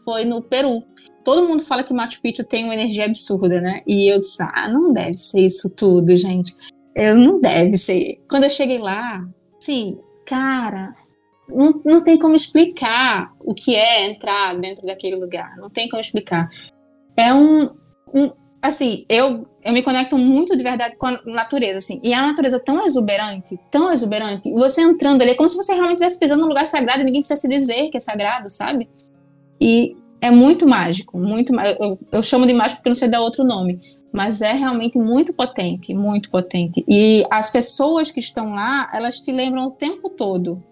S2: foi no Peru. Todo mundo fala que Machu Picchu tem uma energia absurda, né? E eu disse, ah, não deve ser isso tudo, gente. Eu não deve ser. Quando eu cheguei lá, sim, cara, não, não tem como explicar o que é entrar dentro daquele lugar. Não tem como explicar. É um, um assim, eu, eu me conecto muito de verdade com a natureza, assim. E é a natureza tão exuberante, tão exuberante. Você entrando ali, é como se você realmente estivesse pisando num lugar sagrado e ninguém precisasse dizer que é sagrado, sabe? E é muito mágico, muito eu, eu chamo de mágico porque não sei dar outro nome. Mas é realmente muito potente, muito potente. E as pessoas que estão lá, elas te lembram o tempo todo.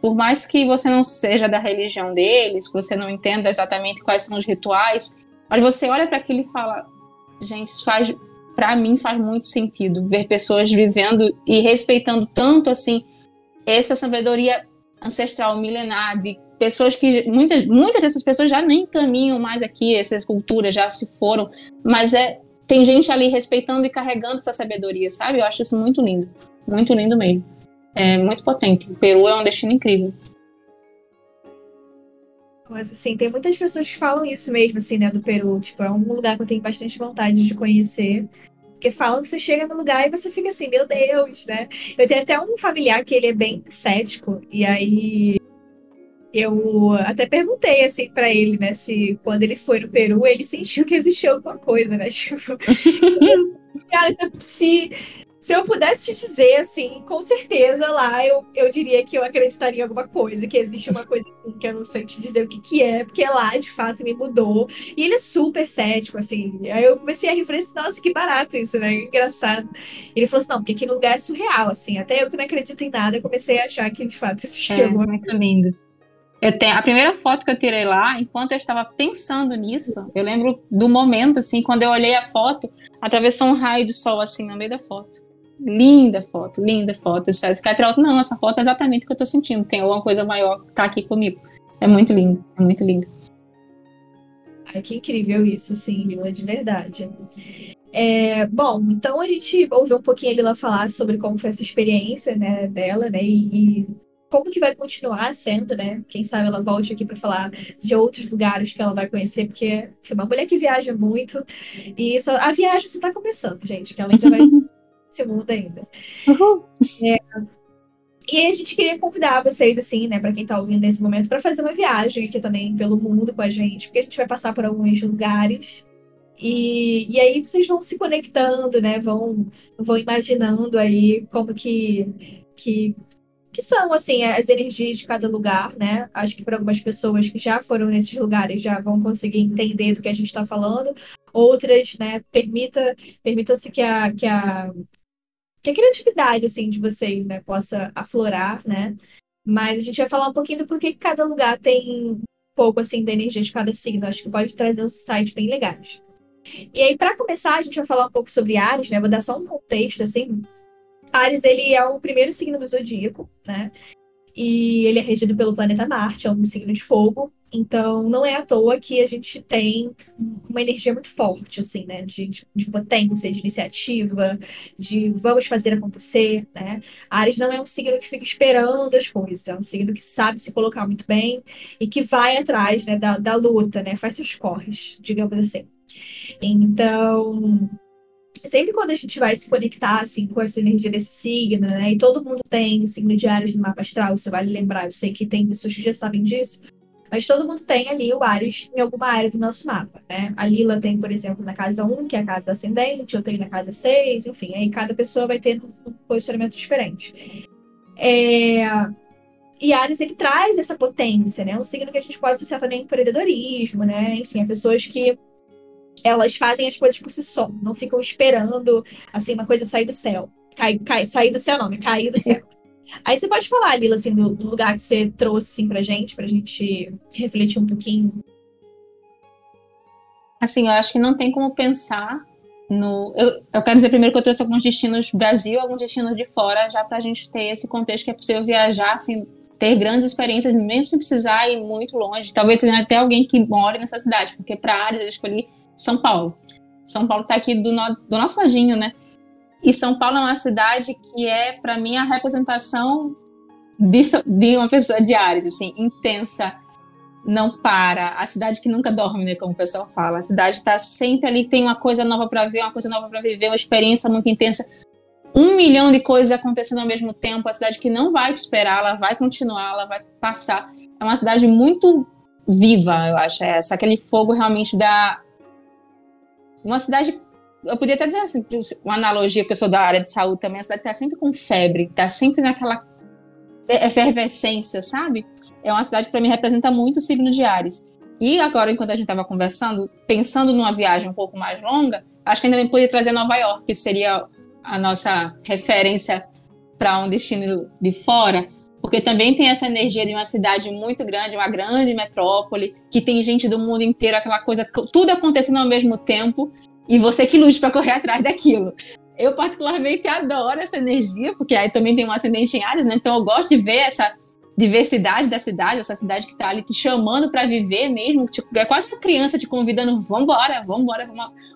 S2: Por mais que você não seja da religião deles, que você não entenda exatamente quais são os rituais, mas você olha para aquilo e fala: gente, faz para mim faz muito sentido ver pessoas vivendo e respeitando tanto assim essa sabedoria ancestral milenar de pessoas que muitas muitas dessas pessoas já nem caminham mais aqui, essas culturas já se foram, mas é tem gente ali respeitando e carregando essa sabedoria, sabe? Eu acho isso muito lindo, muito lindo mesmo. É muito potente. O Peru é um destino incrível.
S1: Mas, assim, tem muitas pessoas que falam isso mesmo, assim, né, do Peru. Tipo, é um lugar que eu tenho bastante vontade de conhecer. Porque falam que você chega no lugar e você fica assim, meu Deus, né? Eu tenho até um familiar que ele é bem cético. E aí eu até perguntei assim para ele, né, se quando ele foi no Peru ele sentiu que existia alguma coisa, né? Tipo, cara, se, se eu pudesse te dizer, assim, com certeza lá eu, eu diria que eu acreditaria em alguma coisa, que existe uma coisa assim, que eu não sei te dizer o que, que é, porque lá de fato me mudou. E ele é super cético, assim. Aí eu comecei a referência, nossa, que barato isso, né? Engraçado. Ele falou assim: não, porque aquele lugar é surreal, assim. Até eu que não acredito em nada, comecei a achar que de fato existia.
S2: É, muito lindo. Eu tenho, a primeira foto que eu tirei lá, enquanto eu estava pensando nisso, eu lembro do momento, assim, quando eu olhei a foto, atravessou um raio de sol, assim, no meio da foto. Linda foto, linda foto. Eu disse, não, essa foto é exatamente o que eu tô sentindo. Tem alguma coisa maior que tá aqui comigo. É muito lindo, é muito lindo.
S1: Ai, que incrível isso, sim, Lila, de verdade. É, bom, então a gente ouviu um pouquinho a Lila falar sobre como foi essa experiência, né, dela, né, e, e como que vai continuar sendo, né? Quem sabe ela volte aqui para falar de outros lugares que ela vai conhecer, porque é uma mulher que viaja muito e só, a viagem só está começando, gente, que ela ainda vai esse mundo ainda. Uhum. É, e a gente queria convidar vocês, assim, né, para quem está ouvindo nesse momento, para fazer uma viagem aqui também pelo mundo com a gente, porque a gente vai passar por alguns lugares. E, e aí vocês vão se conectando, né? Vão, vão imaginando aí como que, que, que são, assim, as energias de cada lugar, né? Acho que para algumas pessoas que já foram nesses lugares já vão conseguir entender do que a gente está falando. Outras, né, permita, permita-se que a, que a que a criatividade assim de vocês, né, possa aflorar, né? Mas a gente vai falar um pouquinho do porquê que cada lugar tem um pouco assim da energia de cada signo. Acho que pode trazer uns sites bem legais. E aí, para começar, a gente vai falar um pouco sobre Ares, né? Vou dar só um contexto, assim. Ares, ele é o primeiro signo do zodíaco, né? e ele é regido pelo planeta Marte, é um signo de fogo. Então, não é à toa que a gente tem uma energia muito forte, assim, né? De, de, de, potência, de iniciativa, de vamos fazer acontecer, né? Ares não é um signo que fica esperando as coisas, é um signo que sabe se colocar muito bem e que vai atrás, né, da, da luta, né? Faz seus corres, digamos assim. Então, sempre quando a gente vai se conectar assim com essa energia desse signo, né? E todo mundo tem o signo de Ares no mapa astral, você vale lembrar, eu sei que tem pessoas que já sabem disso, mas todo mundo tem ali o Ares em alguma área do nosso mapa, né? A Lila tem, por exemplo, na casa 1, que é a casa do ascendente, eu tenho na casa 6, enfim, aí cada pessoa vai ter um posicionamento diferente. É... E Ares, ele traz essa potência, né? Um signo que a gente pode associar também empreendedorismo, né? Enfim, é pessoas que elas fazem as coisas por si só, não ficam esperando, assim, uma coisa sair do céu. Cai, cai, sair do céu, não, né? Cair do céu. Aí você pode falar, Lila, assim, do, do, lugar que você trouxe, assim, pra gente, pra gente refletir um pouquinho.
S2: Assim, eu acho que não tem como pensar no... Eu, eu quero dizer primeiro que eu trouxe alguns destinos Brasil, alguns destinos de fora, já pra gente ter esse contexto que é possível viajar, assim, ter grandes experiências, mesmo sem precisar ir muito longe. Talvez tenha até alguém que more nessa cidade, porque pra área eu escolhi são Paulo. São Paulo está aqui do, no, do nosso ladinho, né? E São Paulo é uma cidade que é, para mim, a representação de, de, uma pessoa de Ares, assim, intensa, não para. A cidade que nunca dorme, né? Como o pessoal fala. A cidade está sempre ali, tem uma coisa nova para ver, uma coisa nova para viver, uma experiência muito intensa. Um milhão de coisas acontecendo ao mesmo tempo. A cidade que não vai te esperar, ela vai continuar, ela vai passar. É uma cidade muito viva, eu acho. É essa, aquele fogo realmente da uma cidade, eu podia até dizer assim, uma analogia, porque eu sou da área de saúde também, a cidade está sempre com febre, está sempre naquela efervescência, sabe? É uma cidade que para mim representa muito o signo de Ares. E agora, enquanto a gente estava conversando, pensando numa viagem um pouco mais longa, acho que ainda podia trazer Nova York, que seria a nossa referência para um destino de fora, porque também tem essa energia de uma cidade muito grande, uma grande metrópole, que tem gente do mundo inteiro, aquela coisa, tudo acontecendo ao mesmo tempo, e você que lute para correr atrás daquilo. Eu particularmente adoro essa energia, porque aí também tem um ascendente em Ares, né? Então eu gosto de ver essa diversidade da cidade, essa cidade que está ali te chamando para viver mesmo, tipo, é quase uma criança te convidando, vamos embora, vamos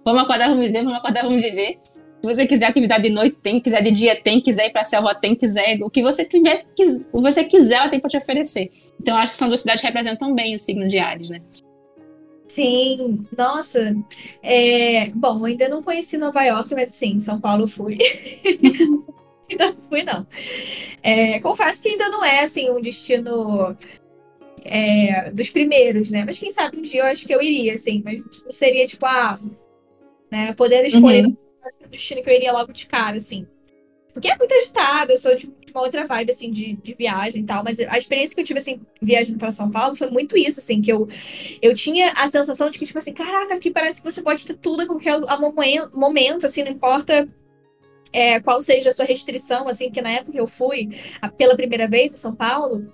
S2: vamos acordar, vamos viver, vamos acordar, vamos viver. Se você quiser atividade de noite, tem. Quiser de dia, tem. Quiser ir para a selva, tem. Quiser. O que você tiver, o que você quiser, ela tem para te oferecer. Então, acho que são duas cidades que representam bem o signo de Ares, né?
S1: Sim, nossa. É, bom, ainda não conheci Nova York, mas sim, São Paulo fui. ainda não fui, não. É, confesso que ainda não é assim um destino é, dos primeiros, né? Mas quem sabe um dia eu acho que eu iria, assim, mas não seria tipo, ah, né? Poder escolher uhum destino que eu iria logo de cara, assim. Porque é muito agitado, eu sou de, uma outra vibe, assim, de, de viagem e tal, mas a experiência que eu tive, assim, viajando para São Paulo foi muito isso, assim, que eu, eu tinha a sensação de que, tipo assim, caraca, aqui parece que você pode ter tudo a qualquer momento, assim, não importa é, qual seja a sua restrição, assim, porque na época que eu fui a, pela primeira vez a São Paulo,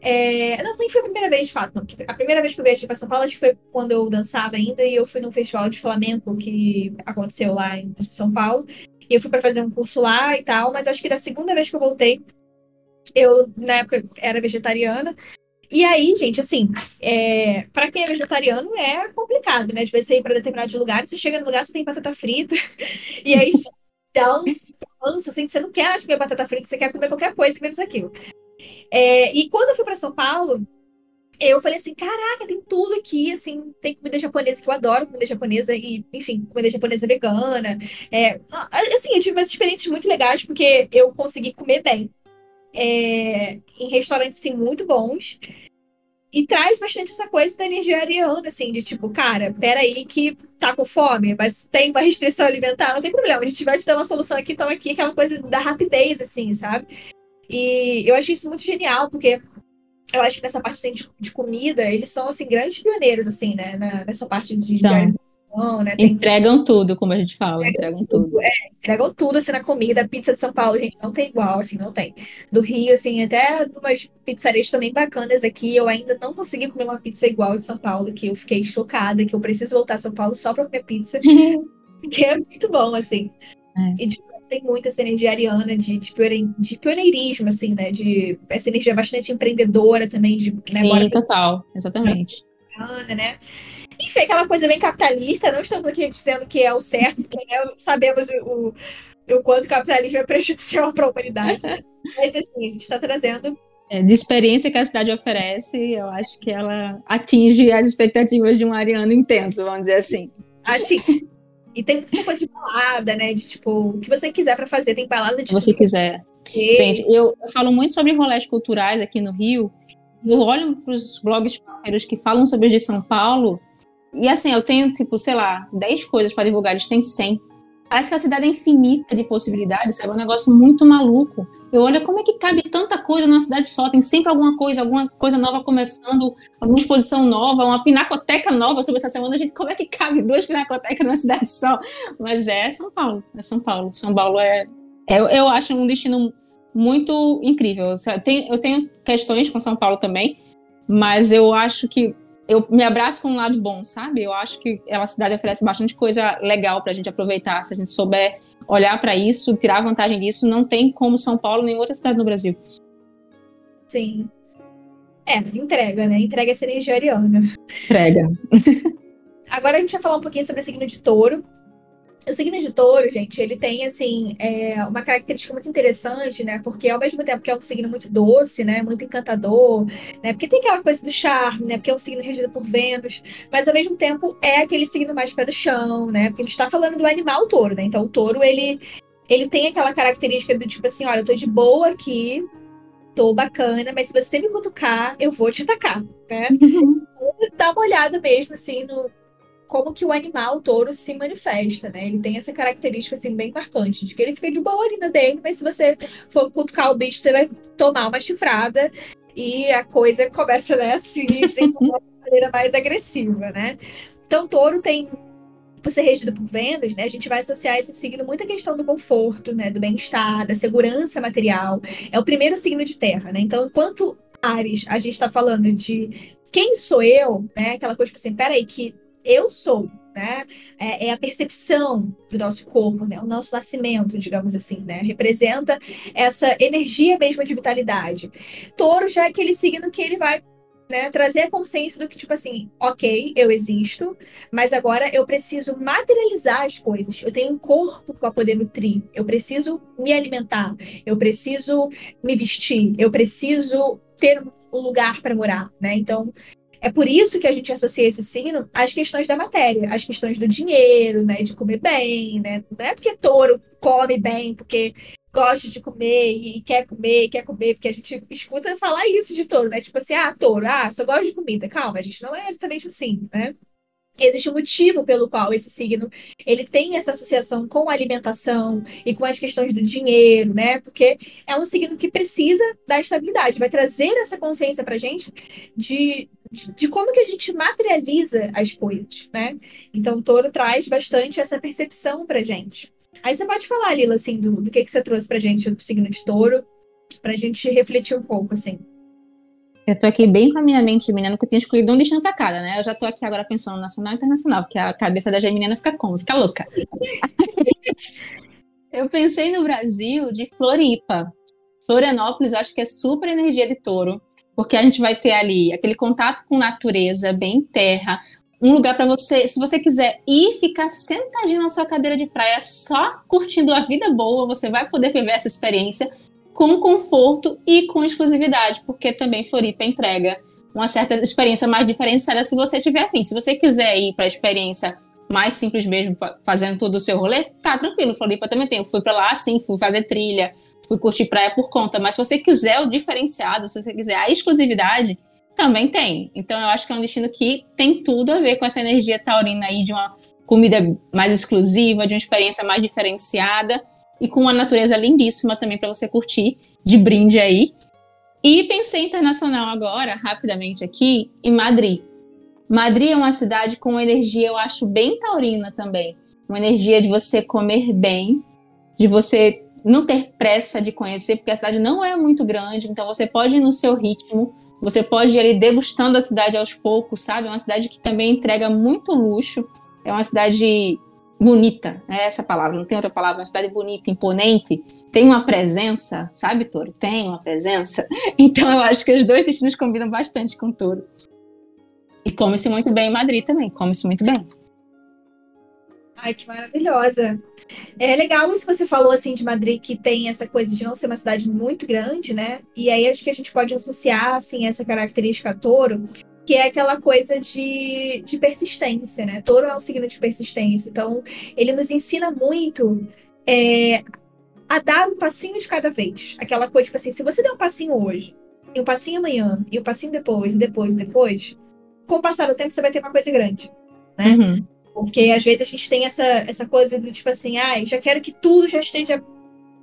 S1: é... Não, nem foi a primeira vez, de fato. Não. A primeira vez que eu viajei para São Paulo, acho que foi quando eu dançava ainda, e eu fui num festival de flamenco que aconteceu lá em São Paulo. E eu fui para fazer um curso lá e tal, mas acho que da segunda vez que eu voltei, eu, na época, era vegetariana. E aí, gente, assim, é, para quem é vegetariano é complicado, né? De você ir para determinados lugares, você chega no lugar, você tem batata frita, e aí dá um assim, que você não quer comer batata frita, você quer comer qualquer coisa menos aquilo. É, e quando eu fui para São Paulo, eu falei assim, caraca, tem tudo aqui, assim, tem comida japonesa que eu adoro, comida japonesa e, enfim, comida japonesa vegana. É, assim, eu tive umas experiências muito legais porque eu consegui comer bem. É, em restaurantes, assim, muito bons. E traz bastante essa coisa da energia ariana, assim, de tipo, cara, peraí que tá com fome, mas tem uma restrição alimentar, não tem problema, a gente vai te dar uma solução aqui, então aqui, aquela coisa da rapidez, assim, sabe? E eu achei isso muito genial, porque eu acho que nessa parte assim, de, de, comida, eles são assim, grandes pioneiros, assim, né? Na, nessa parte de, de
S2: alimentação, né? Tem... Entregam tudo, como a gente fala, entregam, entregam tudo.
S1: É, entregam tudo assim na comida. A pizza de São Paulo, gente, não tem igual, assim, não tem. Do Rio, assim, até umas pizzarias também bacanas aqui. Eu ainda não consegui comer uma pizza igual de São Paulo, que eu fiquei chocada, que eu preciso voltar a São Paulo só pra comer pizza. que é muito bom, assim. É. E de tem muito essa energia ariana de, de, de pioneirismo, assim, né? De essa energia bastante empreendedora também. De, né?
S2: Sim, total, exatamente.
S1: Ariana, né? Enfim, aquela coisa bem capitalista, não estamos aqui dizendo que é o certo, porque né, sabemos o, o, o quanto o capitalismo é prejudicial para a humanidade. Mas assim, a gente está trazendo
S2: é, de experiência que a cidade oferece, eu acho que ela atinge as expectativas de um ariano intenso, vamos dizer assim.
S1: Atinge. E tem muita coisa de balada, né? De tipo, o que você quiser para fazer, tem balada de.
S2: Você quiser. Gente, eu, eu, falo muito sobre rolês culturais aqui no Rio. Eu olho para os blogs parceiros que falam sobre os de São Paulo. E assim, eu tenho, tipo, sei lá, 10 coisas para divulgar, eles têm 100. Parece que a cidade é infinita de possibilidades, sabe? É um negócio muito maluco. Eu olho como é que cabe tanta coisa numa cidade só, tem sempre alguma coisa, alguma coisa nova começando, alguma exposição nova, uma pinacoteca nova sobre essa semana. Gente, como é que cabe duas pinacotecas numa cidade só? Mas é São Paulo, é São Paulo. São Paulo é, é eu acho um destino muito incrível. Eu tenho questões com São Paulo também, mas eu acho que eu me abraço com um lado bom, sabe? Eu acho que ela cidade oferece bastante coisa legal para a gente aproveitar, se a gente souber olhar para isso, tirar vantagem disso, não tem como São Paulo nem outra cidade no Brasil.
S1: Sim. É, entrega, né? Entrega essa energia ariana.
S2: Entrega.
S1: Agora a gente vai falar um pouquinho sobre o signo de touro. O signo de touro, gente, ele tem, assim, é, uma característica muito interessante, né? Porque ao mesmo tempo que é um signo muito doce, né? Muito encantador, né? Porque tem aquela coisa do charme, né? Porque é um signo regido por Vênus, mas ao mesmo tempo é aquele signo mais pé no chão, né? Porque a gente tá falando do animal touro, né? Então o touro, ele, ele tem aquela característica do tipo assim, olha, eu tô de boa aqui, tô bacana, mas se você me cutucar, eu vou te atacar, né? Dá uma olhada mesmo, assim, no como que o animal o touro se manifesta, né? Ele tem essa característica assim bem marcante, de que ele fica de boa ali na dele, mas se você for cutucar o bicho, você vai tomar uma chifrada e a coisa começa né, a se desenvolver de maneira mais agressiva, né? Então, touro tem por ser regido por Vênus, né, a gente vai associar esse signo muito à questão do conforto, né, do bem-estar, da segurança material. É o primeiro signo de terra, né? Então, enquanto Ares, a gente está falando de quem sou eu, né? Aquela coisa tipo assim, peraí, que eu sou, né? É, é, a percepção do nosso corpo, né? O nosso nascimento, digamos assim, né? Representa essa energia mesmo de vitalidade. Touro já é aquele signo que ele vai né, trazer a consciência do que, tipo assim, ok, eu existo, mas agora eu preciso materializar as coisas. Eu tenho um corpo para poder nutrir, eu preciso me alimentar, eu preciso me vestir, eu preciso ter um lugar para morar, né? Então, é por isso que a gente associa esse signo às questões da matéria, às questões do dinheiro, né? De comer bem, né? Não é porque touro come bem, porque gosta de comer e quer comer e quer comer, porque a gente escuta falar isso de touro, né? Tipo assim, ah, touro, ah, só gosta de comida. Calma, a gente não é exatamente assim, né? Existe um motivo pelo qual esse signo ele tem essa associação com a alimentação e com as questões do dinheiro, né? Porque é um signo que precisa da estabilidade, vai trazer essa consciência pra gente de, de, como que a gente materializa as coisas, né? Então, o touro traz bastante essa percepção pra gente. Aí você pode falar, Lila, assim, do, do que, que você trouxe pra gente do signo de touro, pra gente refletir um pouco, assim.
S2: Eu tô aqui bem com a minha mente menina, que eu tenho escolhido um destino pra cada, né? Eu já tô aqui agora pensando nacional e internacional, porque a cabeça da geminiana fica como? Fica louca. eu pensei no Brasil de Floripa. Florianópolis, eu acho que é super energia de touro, porque a gente vai ter ali aquele contato com natureza, bem terra, um lugar para você, se você quiser ir ficar sentadinho na sua cadeira de praia, só curtindo a vida boa, você vai poder viver essa experiência com conforto e com exclusividade, porque também Floripa entrega uma certa experiência mais diferenciada se você tiver afim. Se você quiser ir para a experiência mais simples mesmo, fazendo todo o seu rolê, tá tranquilo. Floripa também tem. Eu fui para lá, sim, fui fazer trilha, fui curtir praia por conta. Mas se você quiser o diferenciado, se você quiser a exclusividade, também tem. Então eu acho que é um destino que tem tudo a ver com essa energia taurina aí de uma comida mais exclusiva, de uma experiência mais diferenciada e com uma natureza lindíssima também para você curtir de brinde aí. E pensei internacional agora, rapidamente aqui, em Madrid. Madrid é uma cidade com uma energia, eu acho, bem taurina também. Uma energia de você comer bem, de você não ter pressa de conhecer, porque a cidade não é muito grande, então você pode ir no seu ritmo, você pode ir ali degustando a cidade aos poucos, sabe? É uma cidade que também entrega muito luxo, é uma cidade bonita, é essa palavra, não tem outra palavra, uma cidade bonita, imponente, tem uma presença, sabe, Toro? Tem uma presença. Então eu acho que os dois destinos combinam bastante com Toro. E come-se muito bem em Madrid também, come-se muito bem.
S1: Ai, que maravilhosa. É legal isso que você falou, assim, de Madrid, que tem essa coisa de não ser uma cidade muito grande, né? E aí acho que a gente pode associar, assim, essa característica a touro, que é aquela coisa de, de persistência, né? Touro é um signo de persistência. Então, ele nos ensina muito é, a dar um passinho de cada vez. Aquela coisa, tipo assim, se você der um passinho hoje, e um passinho amanhã, e um passinho depois, depois, depois, com o passar do tempo você vai ter uma coisa grande, né? Uhum. Porque às vezes a gente tem essa, essa coisa do tipo assim, ai, ah, já quero que tudo já esteja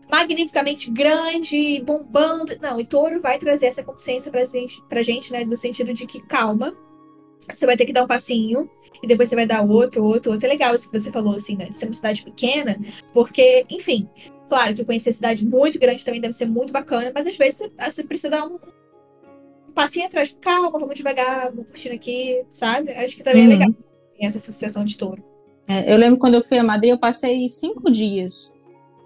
S1: magnificamente grande, bombando. Não, e touro vai trazer essa consciência pra gente, pra gente, né? No sentido de que calma, você vai ter que dar um passinho, e depois você vai dar outro, outro, outro. É legal isso que você falou, assim, né? De ser uma cidade pequena, porque, enfim, claro que conhecer cidade muito grande também deve ser muito bacana, mas às vezes você, precisa dar um, passinho atrás, calma, vamos devagar, vamos curtindo aqui, sabe? Acho que também é uhum. é legal essa sucessão de touro.
S2: É, eu lembro quando eu fui a Madrid, eu passei cinco dias,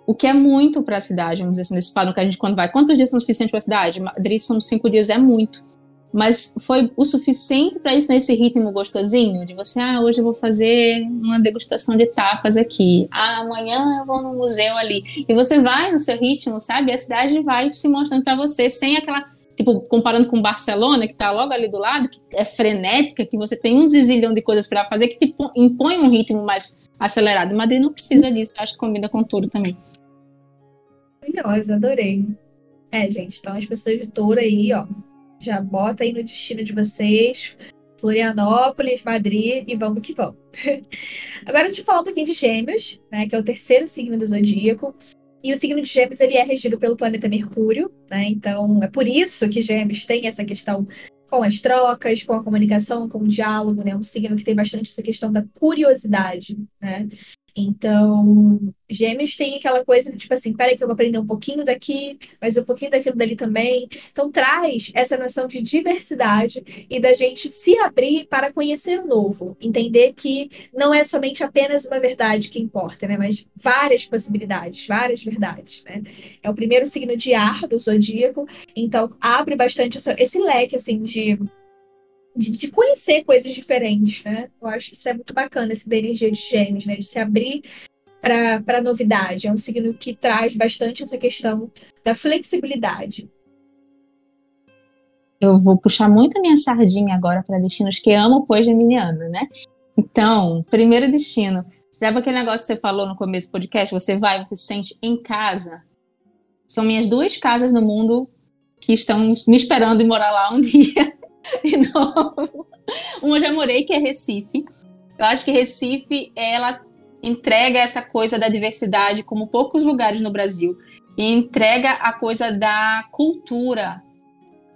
S2: o que é muito para a cidade, vamos dizer assim, nesse padrão que a gente quando vai. Quantos dias são suficientes para a cidade? Madrid são cinco dias, é muito. Mas foi o suficiente para isso nesse ritmo gostosinho de você, ah, hoje eu vou fazer uma degustação de tapas aqui, ah, amanhã eu vou no museu ali. E você vai no seu ritmo, sabe? A cidade vai se mostrando para você sem aquela tipo, comparando com Barcelona, que está logo ali do lado, que é frenética, que você tem um zilhão de coisas para fazer, que te impõe um ritmo mais acelerado. Madrid não precisa disso, acho que combina com tudo também.
S1: Maravilhosa, adorei. É, gente, então as pessoas de touro aí, ó, já bota aí no destino de vocês, Florianópolis, Madrid e vamos que vamos. Agora deixa eu falar um pouquinho de Gêmeos, né, que é o terceiro signo do zodíaco. E o signo de Gêmeos ele é regido pelo planeta Mercúrio, né? Então é por isso que Gêmeos tem essa questão com as trocas, com a comunicação, com o diálogo, né? Um signo que tem bastante essa questão da curiosidade, né? Então, gêmeos tem aquela coisa tipo assim, peraí que eu vou aprender um pouquinho daqui, mas um pouquinho daquilo dali também. Então, traz essa noção de diversidade e da gente se abrir para conhecer o novo. Entender que não é somente apenas uma verdade que importa, né? Mas várias possibilidades, várias verdades, né? É o primeiro signo de ar do zodíaco, então abre bastante esse leque, assim, de de, de, conhecer coisas diferentes, né? Eu acho que isso é muito bacana, esse da energia de gêmeos, né? De se abrir para novidade. É um signo que traz bastante essa questão da flexibilidade.
S2: Eu vou puxar muito a minha sardinha agora para destinos que amo, pois geminiano, né? Então, primeiro destino. Sabe aquele negócio que você falou no começo do podcast? Você vai, você se sente em casa. São minhas duas casas no mundo que estão me esperando em morar lá um dia. de novo. Uma já morei, que é Recife. Eu acho que Recife, ela entrega essa coisa da diversidade como poucos lugares no Brasil. E entrega a coisa da cultura,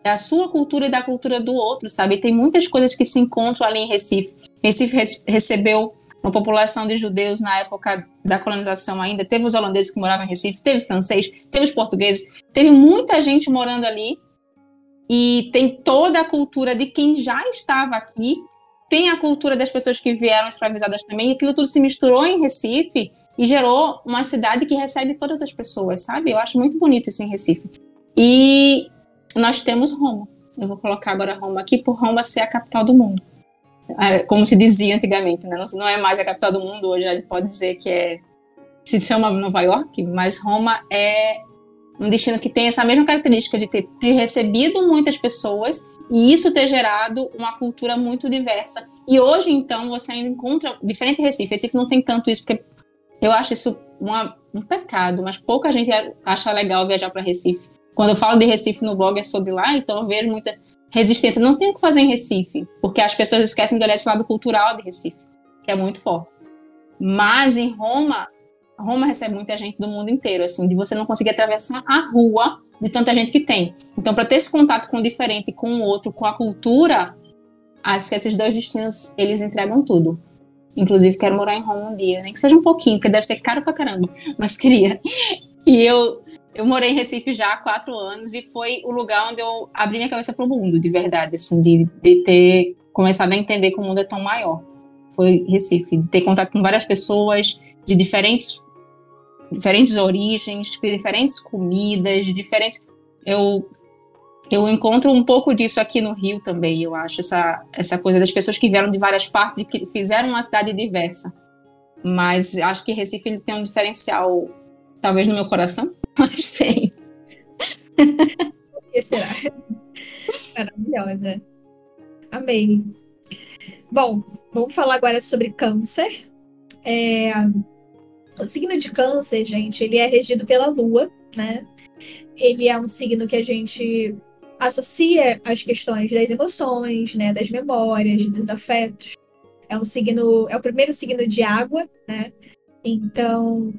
S2: da sua cultura e da cultura do outro, sabe? Tem muitas coisas que se encontram ali em Recife. Recife recebeu uma população de judeus na época da colonização ainda. Teve os holandeses que moravam em Recife, teve francês, teve os portugueses, teve muita gente morando ali e tem toda a cultura de quem já estava aqui, tem a cultura das pessoas que vieram escravizadas também, e aquilo tudo se misturou em Recife e gerou uma cidade que recebe todas as pessoas, sabe? Eu acho muito bonito isso em Recife. E nós temos Roma. Eu vou colocar agora Roma aqui por Roma ser a capital do mundo. É, como se dizia antigamente, né? Não é mais a capital do mundo, hoje pode dizer que é se chama Nova York, mas Roma é um destino que tem essa mesma característica de ter, ter recebido muitas pessoas e isso ter gerado uma cultura muito diversa. E hoje, então, você ainda encontra, diferente de Recife, Recife não tem tanto isso, porque eu acho isso uma, um pecado, mas pouca gente acha legal viajar para Recife. Quando eu falo de Recife no blog, é sobre lá, então eu vejo muita resistência. Não tem o que fazer em Recife, porque as pessoas esquecem de olhar esse lado cultural de Recife, que é muito forte. Mas em Roma, Roma recebe muita gente do mundo inteiro, assim, de você não conseguir atravessar a rua de tanta gente que tem. Então, para ter esse contato com o diferente, com o outro, com a cultura, acho que esses dois destinos, eles entregam tudo. Inclusive, quero morar em Roma um dia, nem que seja um pouquinho, porque deve ser caro pra caramba, mas queria. E eu, eu morei em Recife já há quatro anos e foi o lugar onde eu abri minha cabeça pro mundo, de verdade, assim, de, de ter começado a entender que o mundo é tão maior. foi Recife, de ter contato com várias pessoas de diferentes diferentes origens, diferentes comidas, diferentes eu eu encontro um pouco disso aqui no Rio também, eu acho, essa, essa coisa das pessoas que vieram de várias partes e que fizeram uma cidade diversa. Mas acho que Recife ele tem um diferencial, talvez no meu coração, mas tem.
S1: O que será? Maravilhosa. Amei. Bom, vamos falar agora sobre câncer. É... O signo de câncer, gente, ele é regido pela lua, né? Ele é um signo que a gente associa as questões das emoções, né, das memórias, dos afetos. É um signo, é o primeiro signo de água, né? Então,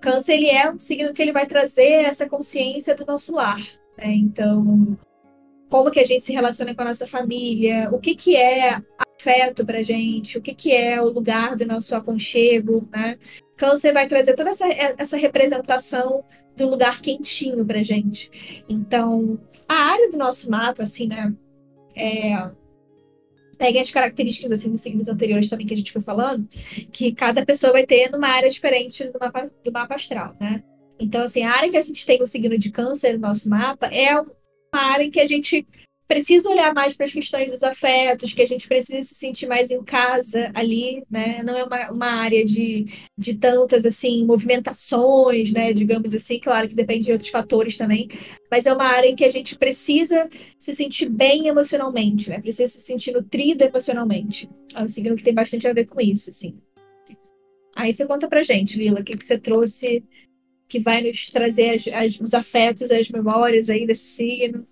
S1: Câncer ele é um signo que ele vai trazer essa consciência do nosso lar, né? Então, como que a gente se relaciona com a nossa família, o que que é afeto pra gente, o que que é o lugar do nosso aconchego, né? Câncer vai trazer toda essa, essa representação do lugar quentinho pra gente. Então, a área do nosso mapa, assim, né? É, peguem as características assim dos signos anteriores também que a gente foi falando, que cada pessoa vai ter numa área diferente do mapa, do mapa astral, né? Então, assim, a área que a gente tem o signo de câncer no nosso mapa é uma área em que a gente precisa olhar mais para as questões dos afetos, que a gente precisa se sentir mais em casa ali, né? Não é uma, uma área de, de tantas, assim, movimentações, né? Digamos assim, claro que depende de outros fatores também, mas é uma área em que a gente precisa se sentir bem emocionalmente, né? Precisa se sentir nutrido emocionalmente. É um signo que tem bastante a ver com isso, assim. Aí você conta pra gente, Lila, o que, que você trouxe que vai nos trazer as, as, os afetos, as memórias aí desse signo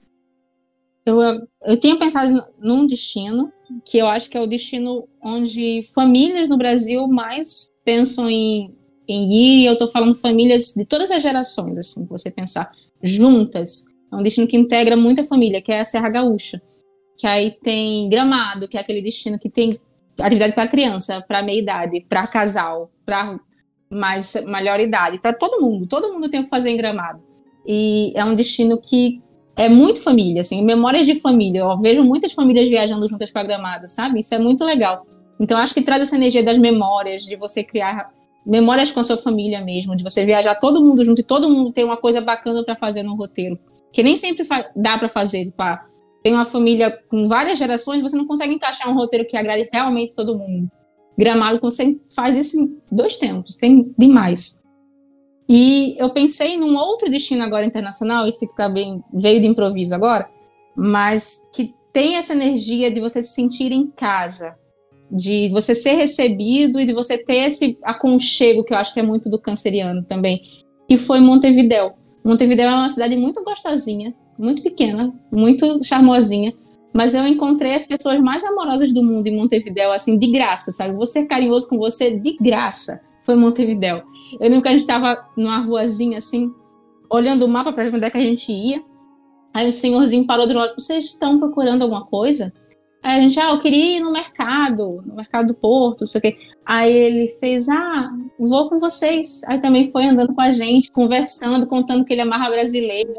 S2: eu, eu tinha pensado num destino que eu acho que é o destino onde famílias no Brasil mais pensam em, em ir. Eu estou falando famílias de todas as gerações, assim, você pensar juntas. É um destino que integra muita família, que é a Serra Gaúcha. Que aí tem Gramado, que é aquele destino que tem atividade para criança, para meia idade, para casal, para mais maior idade, para todo mundo. Todo mundo tem o que fazer em Gramado. E é um destino que é muito família, assim, memórias de família. Eu vejo muitas famílias viajando juntas para Gramado, sabe? Isso é muito legal. Então, acho que traz essa energia das memórias, de você criar memórias com a sua família mesmo, de você viajar todo mundo junto e todo mundo ter uma coisa bacana para fazer no roteiro. Que nem sempre dá para fazer, pá. Tem uma família com várias gerações, você não consegue encaixar um roteiro que agrade realmente todo mundo. Gramado, você faz isso em dois tempos, tem demais. E eu pensei num outro destino agora internacional, esse que tá veio de improviso agora, mas que tem essa energia de você se sentir em casa, de você ser recebido e de você ter esse aconchego que eu acho que é muito do canceriano também, que foi Montevidéu. Montevidéu é uma cidade muito gostosinha, muito pequena, muito charmosinha, mas eu encontrei as pessoas mais amorosas do mundo em Montevidéu, assim, de graça, sabe? Você carinhoso com você de graça, foi Montevidéu. Eu lembro que a gente estava numa ruazinha assim, olhando o mapa para ver onde é que a gente ia. Aí o senhorzinho parou do lado, vocês estão procurando alguma coisa? Aí a gente, ah, eu queria ir no mercado, no mercado do Porto, não sei o quê. Aí ele fez, ah, vou com vocês. Aí também foi andando com a gente, conversando, contando que ele amarra brasileiro,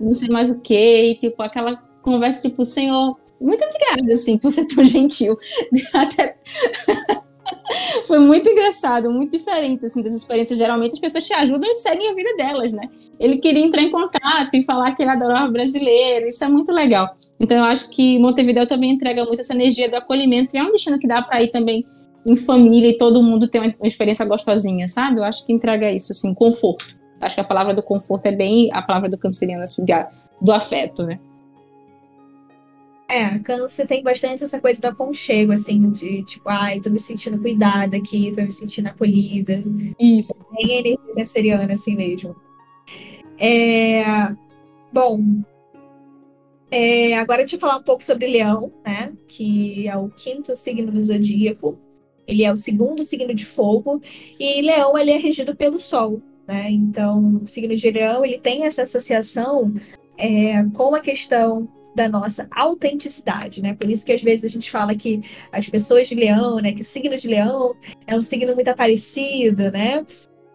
S2: não sei mais o quê, e tipo, aquela conversa, tipo, senhor, muito obrigada, assim, por ser tão gentil. Até Foi muito engraçado, muito diferente assim das experiências. Geralmente as pessoas te ajudam e seguem a vida delas, né? Ele queria entrar em contato e falar que ele adorava brasileiro, isso é muito legal. Então eu acho que Montevideo também entrega muito essa energia do acolhimento e é um destino que dá para ir também em família e todo mundo ter uma experiência gostosinha, sabe? Eu acho que entrega isso, assim, conforto. Acho que a palavra do conforto é bem a palavra do canceriano, assim, do afeto, né?
S1: É, câncer tem bastante essa coisa do aconchego, assim, de tipo, ai, tô me sentindo cuidada aqui, tô me sentindo acolhida.
S2: Isso.
S1: Tem energia canceriana, assim mesmo. É, bom, é, agora deixa eu falar um pouco sobre Leão, né? Que é o quinto signo do zodíaco. Ele é o segundo signo de fogo. E Leão, ele é regido pelo Sol, né? Então, o signo de Leão, ele tem essa associação é, com a questão da nossa autenticidade, né? Por isso que às vezes a gente fala que as pessoas de leão, né? Que o signo de leão é um signo muito parecido, né?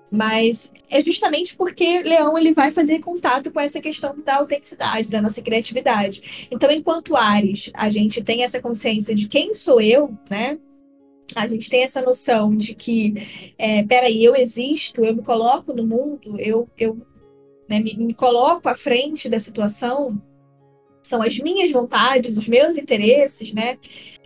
S1: Mas é justamente porque Leão ele vai fazer contato com essa questão da autenticidade, da nossa criatividade. Então, enquanto Ares, a gente tem essa consciência de quem sou eu, né? a gente tem essa noção de que, é, peraí, eu existo, eu me coloco no mundo, eu, eu né, me, me coloco à frente da situação, são as minhas vontades, os meus interesses, né?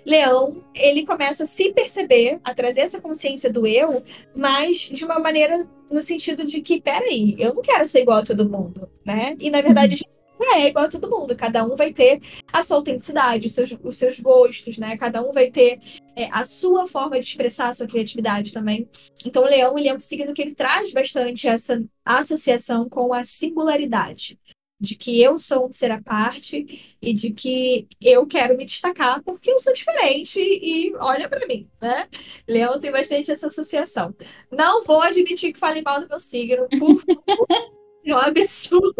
S1: Leão, ele começa a se perceber, a trazer essa consciência do eu, mas de uma maneira no sentido de que, peraí, eu não quero ser igual a todo mundo, né? E na verdade a gente não é igual a todo mundo, cada um vai ter a sua autenticidade, os seus, os seus gostos, né? Cada um vai ter é, a sua forma de expressar a sua criatividade também. Então, o leão, ele é um signo que ele traz bastante essa associação com a singularidade de que eu sou um ser à parte e de que eu quero me destacar porque eu sou diferente e olha para mim, né? Leão tem bastante essa associação. Não vou admitir que fale mal do meu signo, por favor. é um absurdo,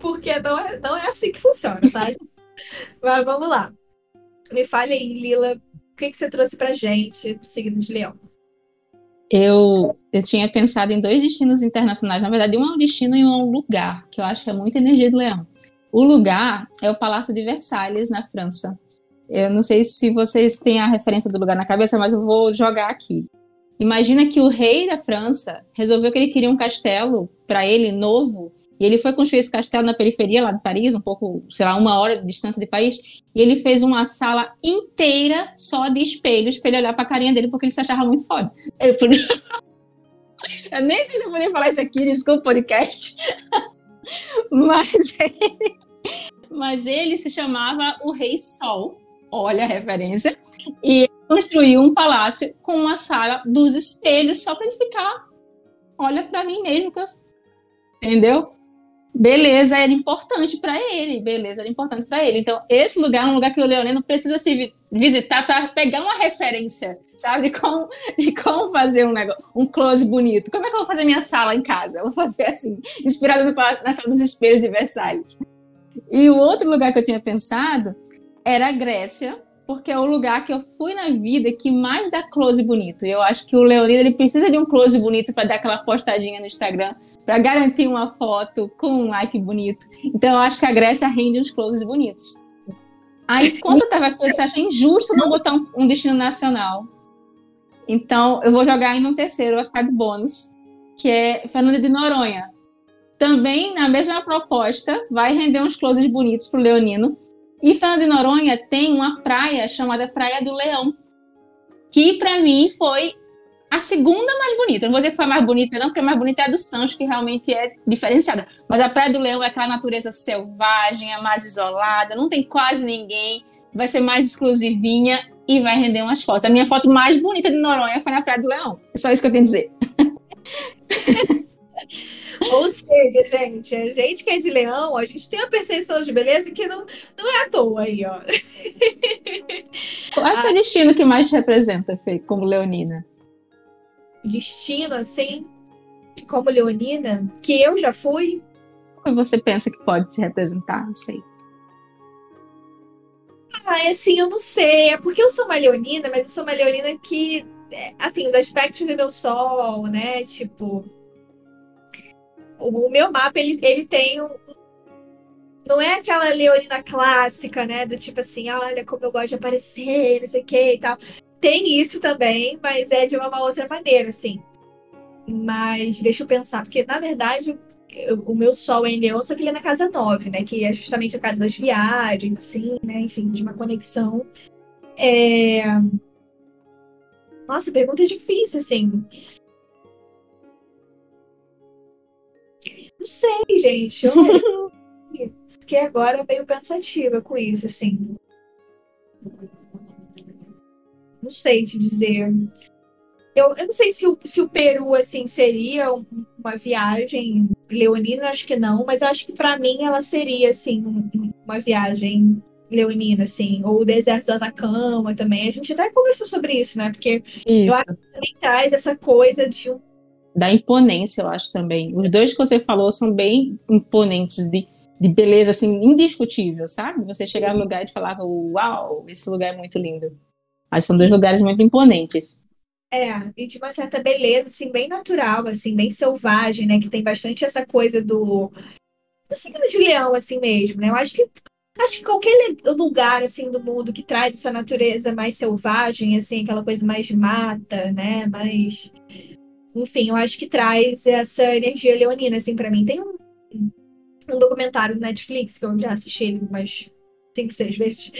S1: porque não é, não é assim que funciona, tá? Mas vamos lá. Me fale aí, Lila, o que, que você trouxe pra gente do signo de Leão?
S2: Eu, eu tinha pensado em dois destinos internacionais. Na verdade, um é um destino e um é um lugar, que eu acho que é muita energia do leão. O lugar é o Palácio de Versalhes, na França. Eu não sei se vocês têm a referência do lugar na cabeça, mas eu vou jogar aqui. Imagina que o rei da França resolveu que ele queria um castelo para ele novo e ele foi construir esse castelo na periferia lá de Paris, um pouco, sei lá, uma hora de distância de Paris. E ele fez uma sala inteira só de espelhos para ele olhar para a carinha dele, porque ele se achava muito foda. Eu, eu nem sei se eu poderia falar isso aqui, desculpa o podcast. Mas ele, mas ele se chamava o Rei Sol. Olha a referência. E construiu um palácio com uma sala dos espelhos só para ele ficar. Olha para mim mesmo que eu entendeu? Beleza era importante para ele, beleza era importante para ele. Então, esse lugar é um lugar que o leonino precisa se visitar para pegar uma referência, sabe, de como, de como fazer um negócio, um close bonito. Como é que eu vou fazer minha sala em casa? Eu vou fazer assim, inspirado no, na sala dos espelhos de Versalhes. E o outro lugar que eu tinha pensado era a Grécia, porque é o lugar que eu fui na vida que mais dá close bonito. E eu acho que o Leonino ele precisa de um close bonito para dar aquela postadinha no Instagram para garantir uma foto com um like bonito. Então eu acho que a Grécia rende uns closes bonitos. Aí, quando eu estava aqui, eu disse, achei injusto não botar um, um, destino nacional. Então, eu vou jogar ainda um terceiro, vai ficar de bônus, que é Fernanda de Noronha. Também, na mesma proposta, vai render uns closes bonitos para o Leonino. E Fernanda de Noronha tem uma praia chamada Praia do Leão, que para mim foi a segunda mais bonita, não vou dizer que foi a mais bonita, não, porque a mais bonita é a do Sancho, que realmente é diferenciada. Mas a Praia do Leão é aquela natureza selvagem, é mais isolada, não tem quase ninguém, vai ser mais exclusivinha e vai render umas fotos. A minha foto mais bonita de Noronha foi na Praia do Leão. É só isso que eu tenho a dizer.
S1: Ou seja, gente, a gente que é de leão, a gente tem uma percepção de beleza que não, não é à toa aí, ó.
S2: Qual é o seu destino que mais te representa, Fê, como leonina?
S1: Destino, assim, como leonina, que eu já fui.
S2: Como você pensa que pode se representar? Não sei.
S1: Ah, é assim, eu não sei. É porque eu sou uma leonina, mas eu sou uma leonina que, é, assim, os aspectos do meu sol, né? Tipo, o, meu mapa, ele, ele tem um, não é aquela leonina clássica, né? Do tipo assim, olha como eu gosto de aparecer, não sei o que e tal tem isso também, mas é de uma outra maneira, assim. Mas deixa eu pensar, porque na verdade eu, o meu sol é em Leão, só que ele é na casa 9, né? Que é justamente a casa das viagens, assim, né? Enfim, de uma conexão. É... Nossa, pergunta difícil, assim. Não sei, gente. Eu fiquei agora meio pensativa com isso, assim não sei te dizer. Eu, eu não sei se o, se o Peru, assim, seria uma viagem leonina, acho que não, mas eu acho que para mim ela seria, assim, uma viagem leonina, assim, ou o deserto do Atacama também. A gente até conversou sobre isso, né? Porque isso. eu acho que também traz essa coisa de um.
S2: Da imponência, eu acho também. Os dois que você falou são bem imponentes, de, de beleza, assim, indiscutível, sabe? Você chegar no lugar e falar, uau, esse lugar é muito lindo. Mas são dois lugares muito imponentes.
S1: É, e de uma certa beleza, assim, bem natural, assim, bem selvagem, né? Que tem bastante essa coisa do, do signo de leão, assim mesmo, né? Eu acho que Acho que qualquer lugar assim do mundo que traz essa natureza mais selvagem, assim, aquela coisa mais de mata, né? Mais enfim, eu acho que traz essa energia leonina assim para mim. Tem um, um documentário no Netflix que eu já assisti ele umas cinco, seis vezes.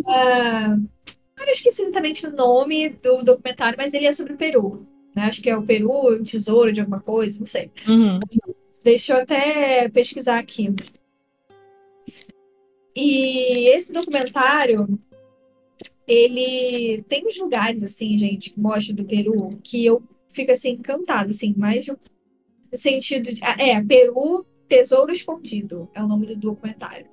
S1: uh, eu esqueci exatamente o nome do documentário, mas ele é sobre o Peru. Né? Acho que é o Peru, o tesouro de alguma coisa, não sei.
S2: Uhum.
S1: Deixa eu até pesquisar aqui. E esse documentário, ele tem uns lugares, assim, gente, que mostra do Peru, que eu fico, assim, encantada, assim, mais no sentido de... É, Peru, Tesouro Escondido, é o nome do documentário.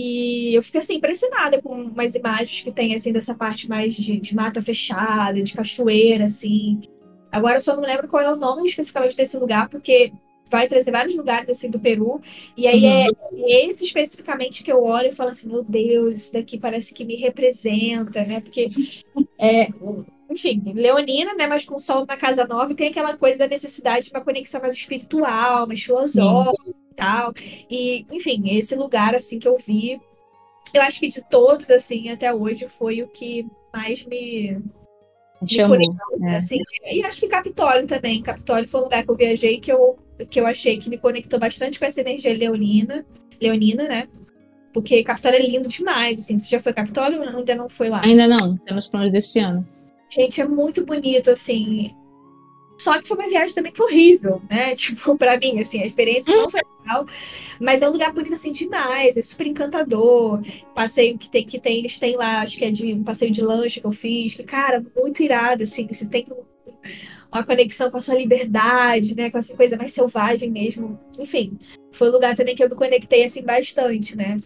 S1: E eu fico, assim, impressionada com umas imagens que tem, assim, dessa parte mais de, de mata fechada, de cachoeira, assim. Agora eu só não lembro qual é o nome especificamente desse lugar, porque vai trazer vários lugares assim do Peru. E aí é uhum. é esse especificamente que eu olho e falo assim, meu Deus, isso daqui parece que me representa, né? Porque é, enfim, leonina, né? Mas com sol na casa nova, e tem aquela coisa da necessidade de uma conexão mais espiritual, mais filosófica Sim. E tal. E, enfim, esse lugar assim que eu vi, eu acho que de todos, assim, até hoje, foi o que mais me
S2: Chamou,
S1: é. assim. E acho que Capitólio também. Capitólio foi um lugar que eu viajei que eu, que eu achei que me conectou bastante com essa energia leonina, leonina, né? Porque Capitólio é lindo demais, assim. Você já foi Capitólio ou ainda não foi lá?
S2: Ainda não, temos planos desse ano.
S1: Gente, é muito bonito, assim. Só que foi uma viagem também horrível, né? Tipo, pra mim, assim, a experiência não foi legal. Mas é um lugar bonito, assim, demais. É super encantador. Passeio que tem, que tem, eles têm lá, acho que é de um passeio de lanche que eu fiz. Que, cara, muito irado, assim. Você tem uma conexão com a sua liberdade, né? Com essa coisa mais selvagem mesmo. Enfim, foi um lugar também que eu me conectei, assim, bastante, né?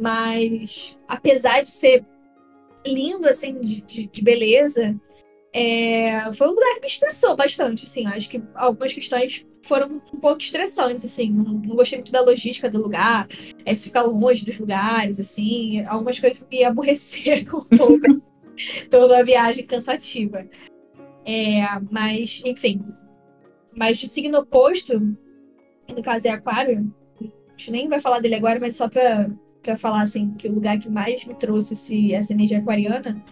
S1: Mas, apesar de ser lindo, assim, de, de, de beleza é, foi um lugar que me estressou bastante, assim. Acho que algumas questões foram um pouco estressantes, assim. Não, não gostei muito da logística do lugar, é, se ficar longe dos lugares, assim. Algumas coisas me aborreceram um pouco. Toda a viagem cansativa. É, mas, enfim. Mas de signo oposto, no caso é Aquário, a gente nem vai falar dele agora, mas só pra, pra falar, assim, que o lugar que mais me trouxe esse, essa energia aquariana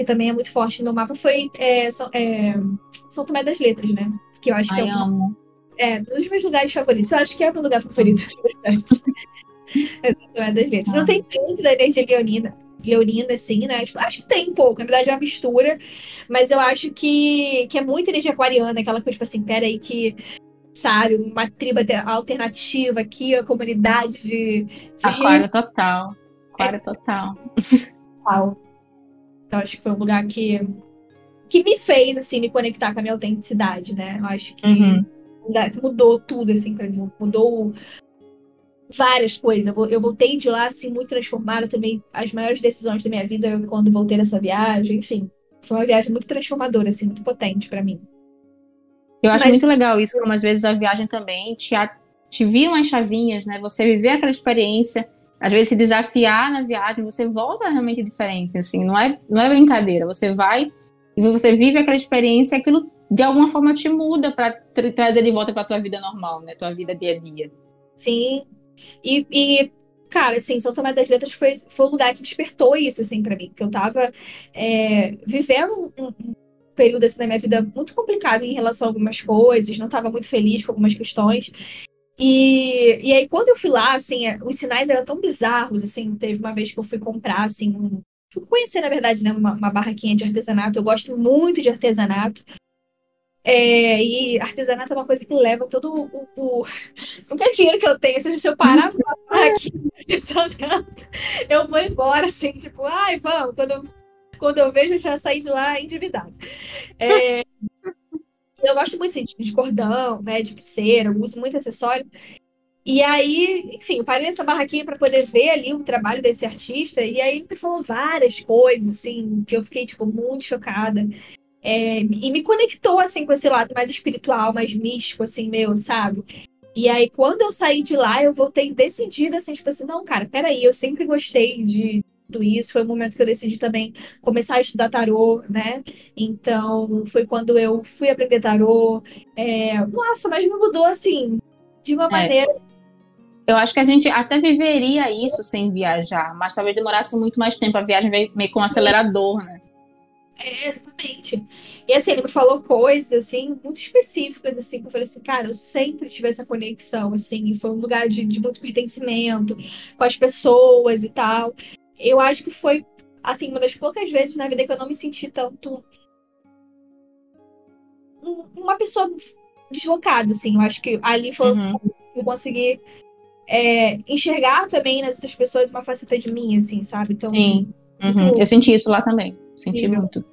S1: que também é muito forte no mapa, foi é, São, é, São Tomé das Letras, né? Que eu acho
S2: Ai,
S1: que é,
S2: um, amo.
S1: é um dos meus lugares favoritos. Eu acho que é o meu lugar favorito, na verdade. é São Tomé das Letras. Ah. Não tem tanto da energia leonina, leonina, assim, né? Tipo, acho que tem um pouco, na verdade é uma mistura, mas eu acho que, que é muito energia aquariana, aquela coisa, tipo assim, pera aí que sabe, uma tribo alternativa aqui, a comunidade de. de
S2: Aquário total. Aquário é. total.
S1: Total. Então, acho que foi um lugar que, que me fez, assim, me conectar com a minha autenticidade, né? Eu acho que,
S2: uhum.
S1: mudou tudo, assim, pra mim. Mudou várias coisas. Eu voltei de lá, assim, muito transformada também. As maiores decisões da minha vida eu, quando voltei dessa viagem, enfim. Foi uma viagem muito transformadora, assim, muito potente para mim.
S2: Eu acho Mas... muito legal isso, como às vezes a viagem também te, te vira umas chavinhas, né? Você viver aquela experiência às vezes se desafiar na viagem, você volta realmente diferente, assim, não é, não é brincadeira, você vai e você vive aquela experiência aquilo de alguma forma te muda para tra trazer de volta para tua vida normal, né, tua vida dia a dia.
S1: Sim. E, e cara, assim, São Tomé das Letras foi, foi um lugar que despertou isso, assim, para mim, que eu tava é, vivendo um, um período assim, na minha vida muito complicado em relação a algumas coisas, não estava muito feliz com algumas questões. E, e aí, quando eu fui lá, assim, é, os sinais eram tão bizarros, assim, teve uma vez que eu fui comprar, assim, um, fui conhecer, na verdade, né, uma, uma barraquinha de artesanato, eu gosto muito de artesanato, é, e artesanato é uma coisa que leva todo o, o qualquer dinheiro que eu tenho, se eu parar pra aqui artesanato, eu vou embora, assim, tipo, ai, vamos, quando eu, quando eu vejo, eu já saí de lá endividado. É, eu gosto muito assim, de cordão, né? De pulseira, uso muito acessório. E aí, enfim, eu parei nessa barraquinha para poder ver ali o trabalho desse artista. E aí ele me falou várias coisas, assim, que eu fiquei, tipo, muito chocada. É, e me conectou, assim, com esse lado mais espiritual, mais místico, assim, meu, sabe? E aí, quando eu saí de lá, eu voltei decidida, assim, tipo assim, não, cara, peraí, eu sempre gostei de, tudo isso. Foi o momento que eu decidi também começar a estudar tarô, né? Então, foi quando eu fui aprender tarô. É... Nossa, mas me mudou assim, de uma é. maneira.
S2: Eu acho que a gente até viveria isso sem viajar, mas talvez demorasse muito mais tempo. A viagem veio meio com um acelerador, né?
S1: É, exatamente. E assim, ele me falou coisas, assim, muito específicas, assim, que eu falei assim, cara, eu sempre tive essa conexão, assim, foi um lugar de, de muito pertencimento com as pessoas e tal. Eu acho que foi, assim, uma das poucas vezes na vida que eu não me senti tanto uma pessoa deslocada, assim. Eu acho que ali foi uhum. eu consegui é, enxergar também nas outras pessoas uma faceta de mim, assim, sabe?
S2: Então, Sim. Uhum. Eu senti isso lá também. Senti muito.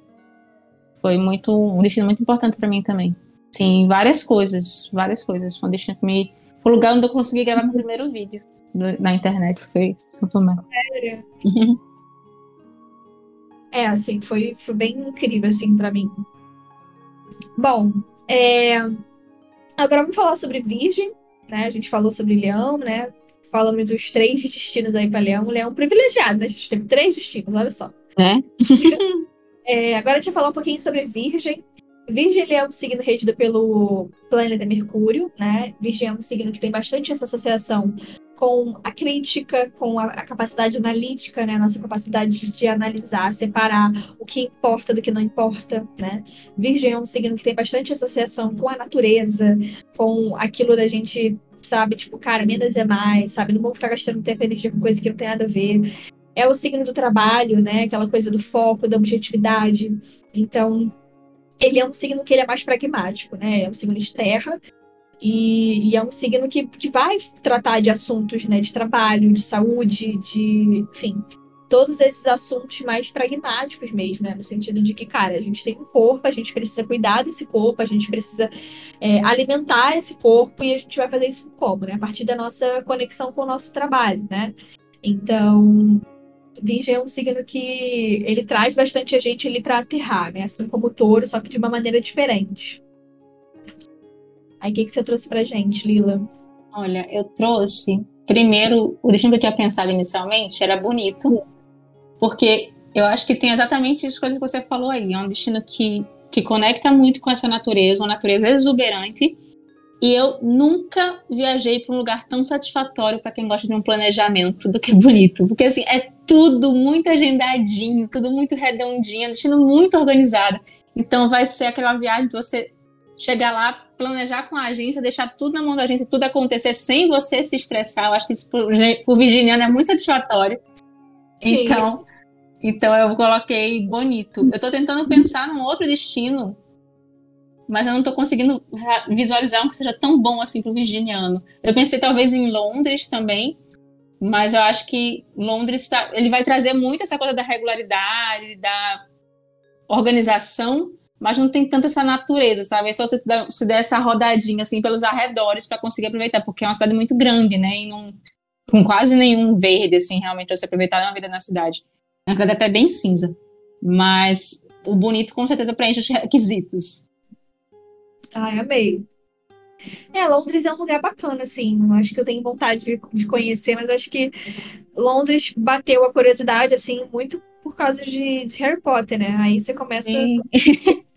S2: Foi muito um destino muito importante para mim também. Sim, várias coisas, várias coisas. Foi um destino que me foi o lugar onde eu consegui gravar meu primeiro vídeo na internet, foi São Tomé. Sério?
S1: É, assim, foi, foi bem incrível, assim, para mim. Bom, é... agora vamos falar sobre Virgem, né? A gente falou sobre Leão, né? Falamos dos três destinos aí para Leão. Leão privilegiado, né? A gente teve três destinos, olha só.
S2: É?
S1: é agora a gente vai falar um pouquinho sobre Virgem. Virgem é um signo regido pelo planeta Mercúrio, né? Virgem é um signo que tem bastante essa associação com a crítica, com a, a, capacidade analítica, né? A nossa capacidade de, de, analisar, separar o que importa do que não importa, né? Virgem é um signo que tem bastante associação com a natureza, com aquilo da gente, sabe? Tipo, cara, menos é mais, sabe? Não vamos ficar gastando tempo e energia com coisa que não tem nada a ver. É o signo do trabalho, né? Aquela coisa do foco, da objetividade. Então, ele é um signo que ele é mais pragmático, né? É um signo de terra, e, e, é um signo que, que vai tratar de assuntos né, de trabalho, de saúde, de. enfim. Todos esses assuntos mais pragmáticos mesmo, né? No sentido de que, cara, a gente tem um corpo, a gente precisa cuidar desse corpo, a gente precisa é, alimentar esse corpo e a gente vai fazer isso como, né? A partir da nossa conexão com o nosso trabalho, né? Então, Virgem é um signo que ele traz bastante a gente ali para aterrar, né? Assim como o touro, só que de uma maneira diferente. Aí o que, que você trouxe pra gente, Lila?
S2: Olha, eu trouxe. Primeiro, o destino que eu tinha pensado inicialmente era bonito, porque eu acho que tem exatamente as coisas que você falou aí. É um destino que, que conecta muito com essa natureza, uma natureza exuberante. E eu nunca viajei para um lugar tão satisfatório para quem gosta de um planejamento do que bonito. Porque, assim, é tudo muito agendadinho, tudo muito redondinho, é destino muito organizado. Então, vai ser aquela viagem de você chegar lá, planejar com a agência, deixar tudo na mão da agência, tudo acontecer sem você se estressar. Eu acho que isso pro, virginiano é muito satisfatório. Sim. Então, então eu coloquei bonito. Eu tô tentando pensar num outro destino, mas eu não tô conseguindo visualizar um que seja tão bom assim pro virginiano. Eu pensei talvez em Londres também, mas eu acho que Londres tá, ele vai trazer muito essa coisa da regularidade, da organização, mas não tem tanta essa natureza, sabe? É só você se der essa rodadinha assim pelos arredores para conseguir aproveitar, porque é uma cidade muito grande, né? E não, com quase nenhum verde, assim, realmente, pra você aproveitar uma vida na cidade. É uma cidade até bem cinza. Mas o bonito com certeza preenche os requisitos.
S1: Ai, amei. É, Londres é um lugar bacana, assim. Acho que eu tenho vontade de, de conhecer, mas acho que Londres bateu a curiosidade, assim, muito por causa de, de Harry Potter, né? Aí você começa.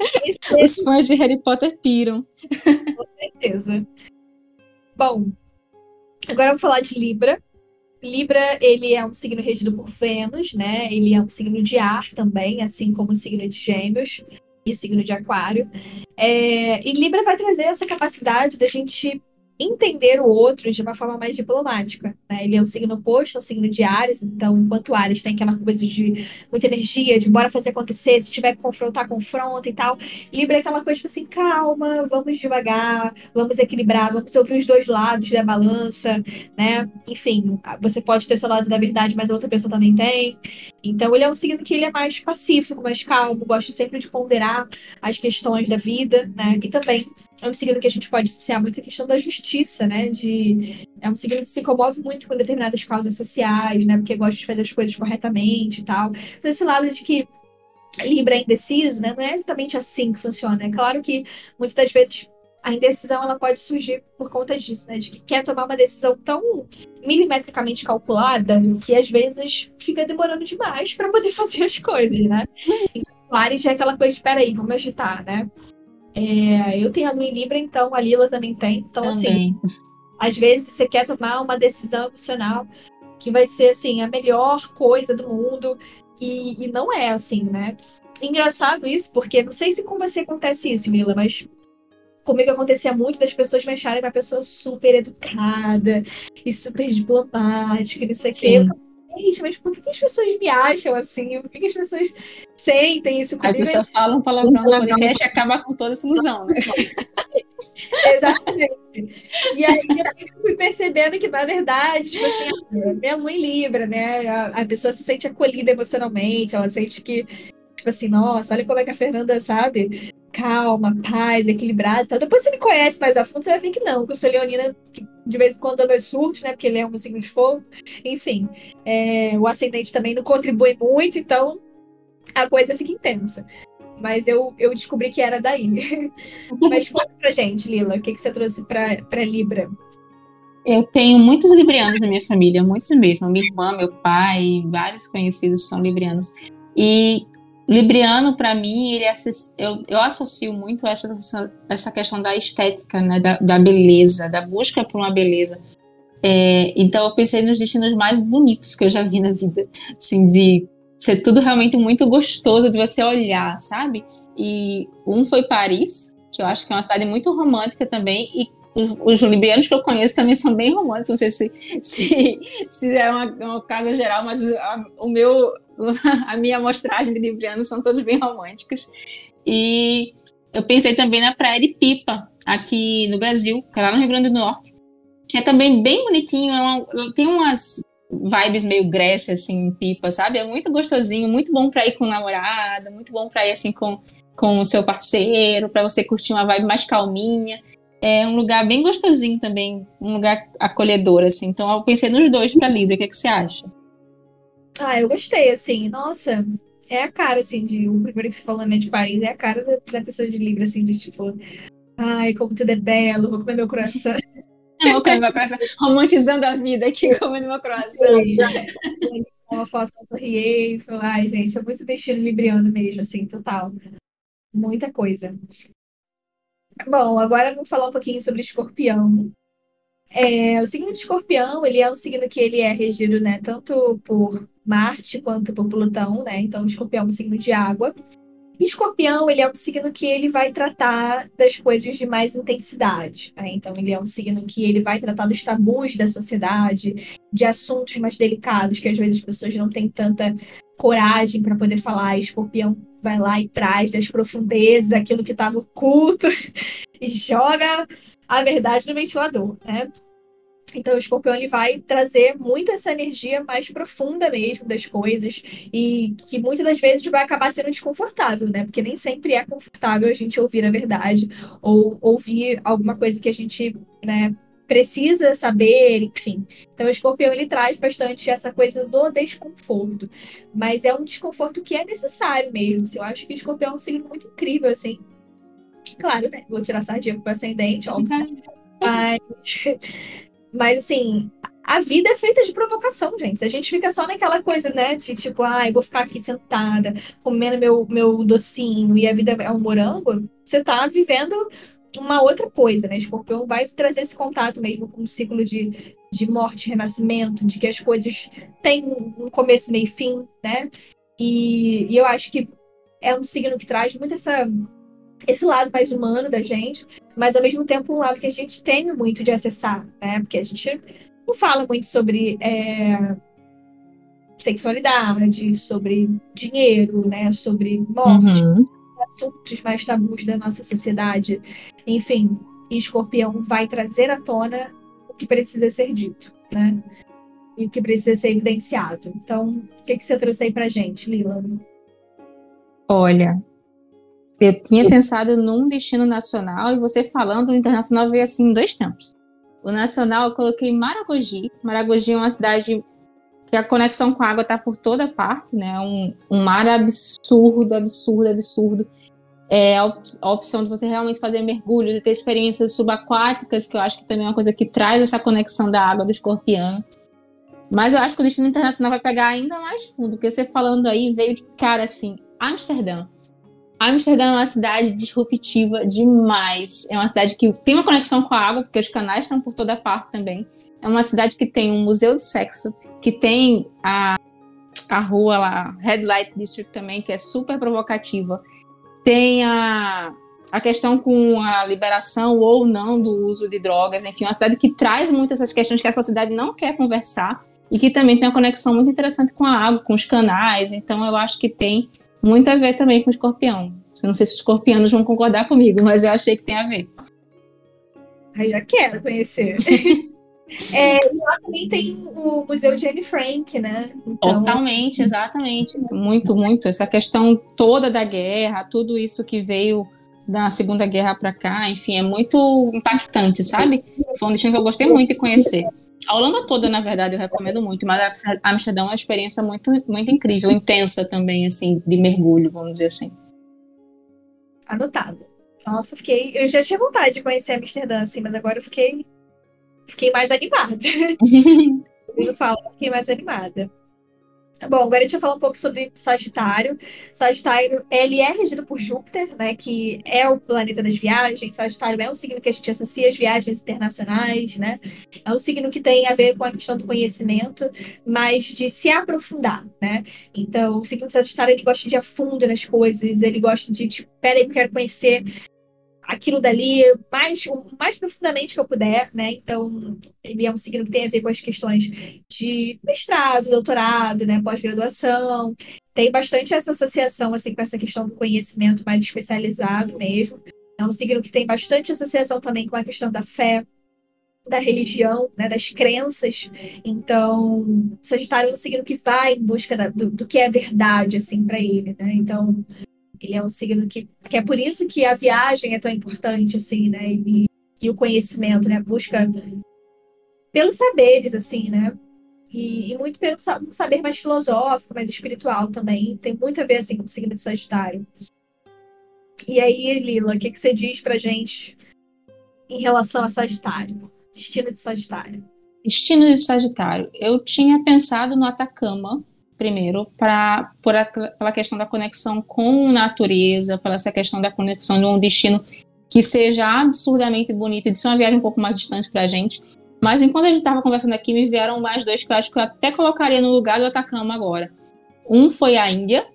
S2: Os fãs de Harry Potter piram.
S1: Com certeza. Bom, agora eu vou falar de Libra. Libra, ele é um signo regido por Vênus, né? Ele é um signo de ar também, assim como o signo de Gêmeos e o signo de Aquário. É, e Libra vai trazer essa capacidade da gente entender o outro de uma forma mais diplomática. Né? Ele é um signo oposto ao signo de Ares, então, enquanto Ares tem aquela coisa de muita energia, de bora fazer acontecer, se tiver que confrontar, confronta e tal. Libra é aquela coisa tipo assim, calma, vamos devagar, vamos equilibrar, vamos ouvir os dois lados da balança, né? Enfim, você pode ter seu lado da verdade, mas a outra pessoa também tem. Então, ele é um signo que ele é mais pacífico, mais calmo, gosta sempre de ponderar as questões da vida, né? E também é um signo que a gente pode associar muito a questão da justiça, né? De, é um signo que se comove muito com determinadas causas sociais, né? Porque gosta de fazer as coisas corretamente e tal. Então, esse lado de que Libra é indeciso, né? Não é exatamente assim que funciona. É claro que muitas das vezes a indecisão ela pode surgir por conta disso, né? De que quer tomar uma decisão tão milimetricamente calculada que às vezes fica demorando demais para poder fazer as coisas, né? Então, Ares é aquela coisa de, peraí, vamos agitar, né? É, eu tenho a lua em Libra, então a Lila também tem. Então, assim, também. assim, Às vezes você quer tomar uma decisão emocional que vai ser assim a melhor coisa do mundo e, e não é assim, né? Engraçado isso, porque não sei se com você acontece isso, Mila, mas comigo acontecia muito das pessoas me acharem uma pessoa super educada e super diplomática, não sei o quê. Gente, mas por que as pessoas me acham assim? Por que as pessoas sentem isso
S2: comigo? A pessoa fala um palavrão no podcast e acaba com toda essa ilusão, né?
S1: Exatamente. E aí eu fui percebendo que, na verdade, tipo assim, minha mãe Libra, né? A, a pessoa se sente acolhida emocionalmente, ela sente que, tipo assim, nossa, olha como é que a Fernanda sabe calma, paz, equilibrada e tal. Depois você me conhece mais a fundo, você vai ver que não, que eu sou leonina, de vez em quando meus surtos, né? Porque ele é um signo de fogo. Enfim, é, o ascendente também não contribui muito, então a coisa fica intensa. Mas eu, eu descobri que era daí. Mas conta pra gente, Lila, o que, que você trouxe pra, pra Libra?
S2: Eu tenho muitos librianos na minha família, muitos mesmo. Minha irmã, meu pai, vários conhecidos são librianos. E Libriano, para mim, ele eu, eu associo muito essa, essa questão da estética, né, da, da beleza, da busca por uma beleza. É, então, eu pensei nos destinos mais bonitos que eu já vi na vida, assim, de ser tudo realmente muito gostoso de você olhar, sabe? E um foi Paris, que eu acho que é uma cidade muito romântica também, e os, os librianos que eu conheço também são bem românticos, não sei se, se, se é uma, uma casa geral, mas o meu, a minha amostragem de librianos são todos bem românticos. E eu pensei também na Praia de Pipa, aqui no Brasil, que é lá no Rio Grande do Norte, que é também bem bonitinho, é uma, tem umas vibes meio Grécia, assim, Pipa, sabe? É muito gostosinho, muito bom para ir com namorada, muito bom para ir, assim, com, com o seu parceiro, para você curtir uma vibe mais calminha. É um lugar bem gostosinho também, um lugar acolhedor, assim. Então eu pensei nos dois para Libra, o que, é que você acha?
S1: Ah, eu gostei, assim, nossa, é a cara, assim, de o primeiro que você falou, né, de Paris, é a cara da, da pessoa de Libra, assim, de tipo, ai, como tudo é belo, vou comer meu coração.
S2: vou comer meu coração, romantizando a vida aqui, comendo meu coração.
S1: Uma foto da Torre Eiffel, ai, gente, é muito destino libriano mesmo, assim, total. Muita coisa. Bom, agora vamos falar um pouquinho sobre escorpião. É, o signo de escorpião, ele é um signo que ele é regido, né, tanto por Marte quanto por Plutão, né? Então, escorpião é um signo de água. Escorpião, ele é um signo que ele vai tratar das coisas de mais intensidade. Né? Então, ele é um signo que ele vai tratar dos tabus da sociedade, de assuntos mais delicados, que às vezes as pessoas não têm tanta coragem para poder falar. Escorpião vai lá e traz das profundezas aquilo que estava oculto e joga a verdade no ventilador, né? Então, o escorpião ele vai trazer muito essa energia mais profunda mesmo das coisas e que muitas das vezes vai acabar sendo desconfortável, né? Porque nem sempre é confortável a gente ouvir a verdade ou ouvir alguma coisa que a gente, né, precisa saber, enfim. Então, o escorpião ele traz bastante essa coisa do desconforto, mas é um desconforto que é necessário mesmo. Assim, eu acho que o escorpião é um signo muito incrível, assim. Claro, né? Vou tirar sardinha pro ascendente, óbvio. Mas mas, assim, a vida é feita de provocação, gente. Se a gente fica só naquela coisa, né, de tipo, ai, ah, vou ficar aqui sentada, comendo meu, meu docinho e a vida é um morango, você tá vivendo uma outra coisa, né? Escorpião vai trazer esse contato mesmo com o ciclo de, de morte, renascimento, de que as coisas têm um começo, meio e fim, né? E, e eu acho que é um signo que traz muito essa esse lado mais humano da gente, mas ao mesmo tempo um lado que a gente tem muito de acessar, né? Porque a gente não fala muito sobre é, sexualidade, sobre dinheiro, né? Sobre morte, uhum. assuntos mais tabus da nossa sociedade. Enfim, Escorpião vai trazer à tona o que precisa ser dito, né? E o que precisa ser evidenciado. Então, o que, que você trouxe aí pra gente, Lila?
S2: Olha, eu tinha pensado num destino nacional e você falando o internacional veio assim em dois tempos. O nacional eu coloquei Maragogi. Maragogi é uma cidade que a conexão com a água está por toda parte, né? Um, um mar absurdo, absurdo, absurdo. É a, op a, opção de você realmente fazer mergulho, de ter experiências subaquáticas, que eu acho que também é uma coisa que traz essa conexão da água do escorpião. Mas eu acho que o destino internacional vai pegar ainda mais fundo, porque você falando aí veio de cara assim, Amsterdã. Amsterdã é uma cidade disruptiva demais. É uma cidade que tem uma conexão com a água, porque os canais estão por toda parte também. É uma cidade que tem um museu de sexo, que tem a, a rua lá, Red Light District também, que é super provocativa. Tem a, a questão com a liberação ou não do uso de drogas, enfim, uma cidade que traz muitas essas questões que a sociedade não quer conversar e que também tem uma conexão muito interessante com a água, com os canais. Então, eu acho que tem muito a ver também com o escorpião. Eu não sei se os escorpianos vão concordar comigo, mas eu achei que tem a ver.
S1: Ai, já quero conhecer. é, lá também tem o Museu de Anne Frank, né?
S2: Então... Totalmente, exatamente. Muito, muito. Essa questão toda da guerra, tudo isso que veio da Segunda Guerra para cá, enfim, é muito impactante, sabe? Foi um destino que eu gostei muito de conhecer. A Holanda toda, na verdade, eu recomendo muito, mas a Amsterdã é uma experiência muito, muito incrível, intensa também, assim, de mergulho, vamos dizer assim.
S1: Anotado. Nossa, fiquei. Eu já tinha vontade de conhecer Amsterdã, assim, mas agora eu fiquei. Fiquei mais animada. eu falo, fiquei mais animada. Bom, agora a gente vai falar um pouco sobre Sagitário. Sagitário, ele é regido por Júpiter, né, que é o planeta das viagens. Sagitário é um signo que a gente associa às viagens internacionais, né? É um signo que tem a ver com a questão do conhecimento, mas de se aprofundar, né? Então, o signo Sagitário, ele gosta de a fundo nas coisas, ele gosta de, tipo, peraí, eu quero conhecer aquilo dali mais, mais profundamente que eu puder, né? Então, ele é um signo que tem a ver com as questões de mestrado, doutorado, né? Pós-graduação. Tem bastante essa associação, assim, com essa questão do conhecimento mais especializado mesmo. É um signo que tem bastante associação também com a questão da fé, da religião, né, das crenças. Então, Sagitário é um signo que vai em busca da, do, do, que é verdade, assim, para ele, né? Então, ele é um signo que, que é por isso que a viagem é tão importante, assim, né? E, e o conhecimento, né? Busca pelos saberes, assim, né? E, e, muito pelo saber mais filosófico, mais espiritual também. Tem muito a ver, assim, com o signo de Sagitário. E aí, Lila, o que, que você diz pra gente em relação a Sagitário? Destino de Sagitário.
S2: Destino de Sagitário. Eu tinha pensado no Atacama, primeiro, pra, por a, pela questão da conexão com natureza, pela essa questão da conexão de um destino que seja absurdamente bonito e de ser uma viagem um pouco mais distante para a gente. Mas enquanto a gente estava conversando aqui, me vieram mais dois que eu acho que eu até colocaria no lugar do Atacama agora. Um foi a Índia.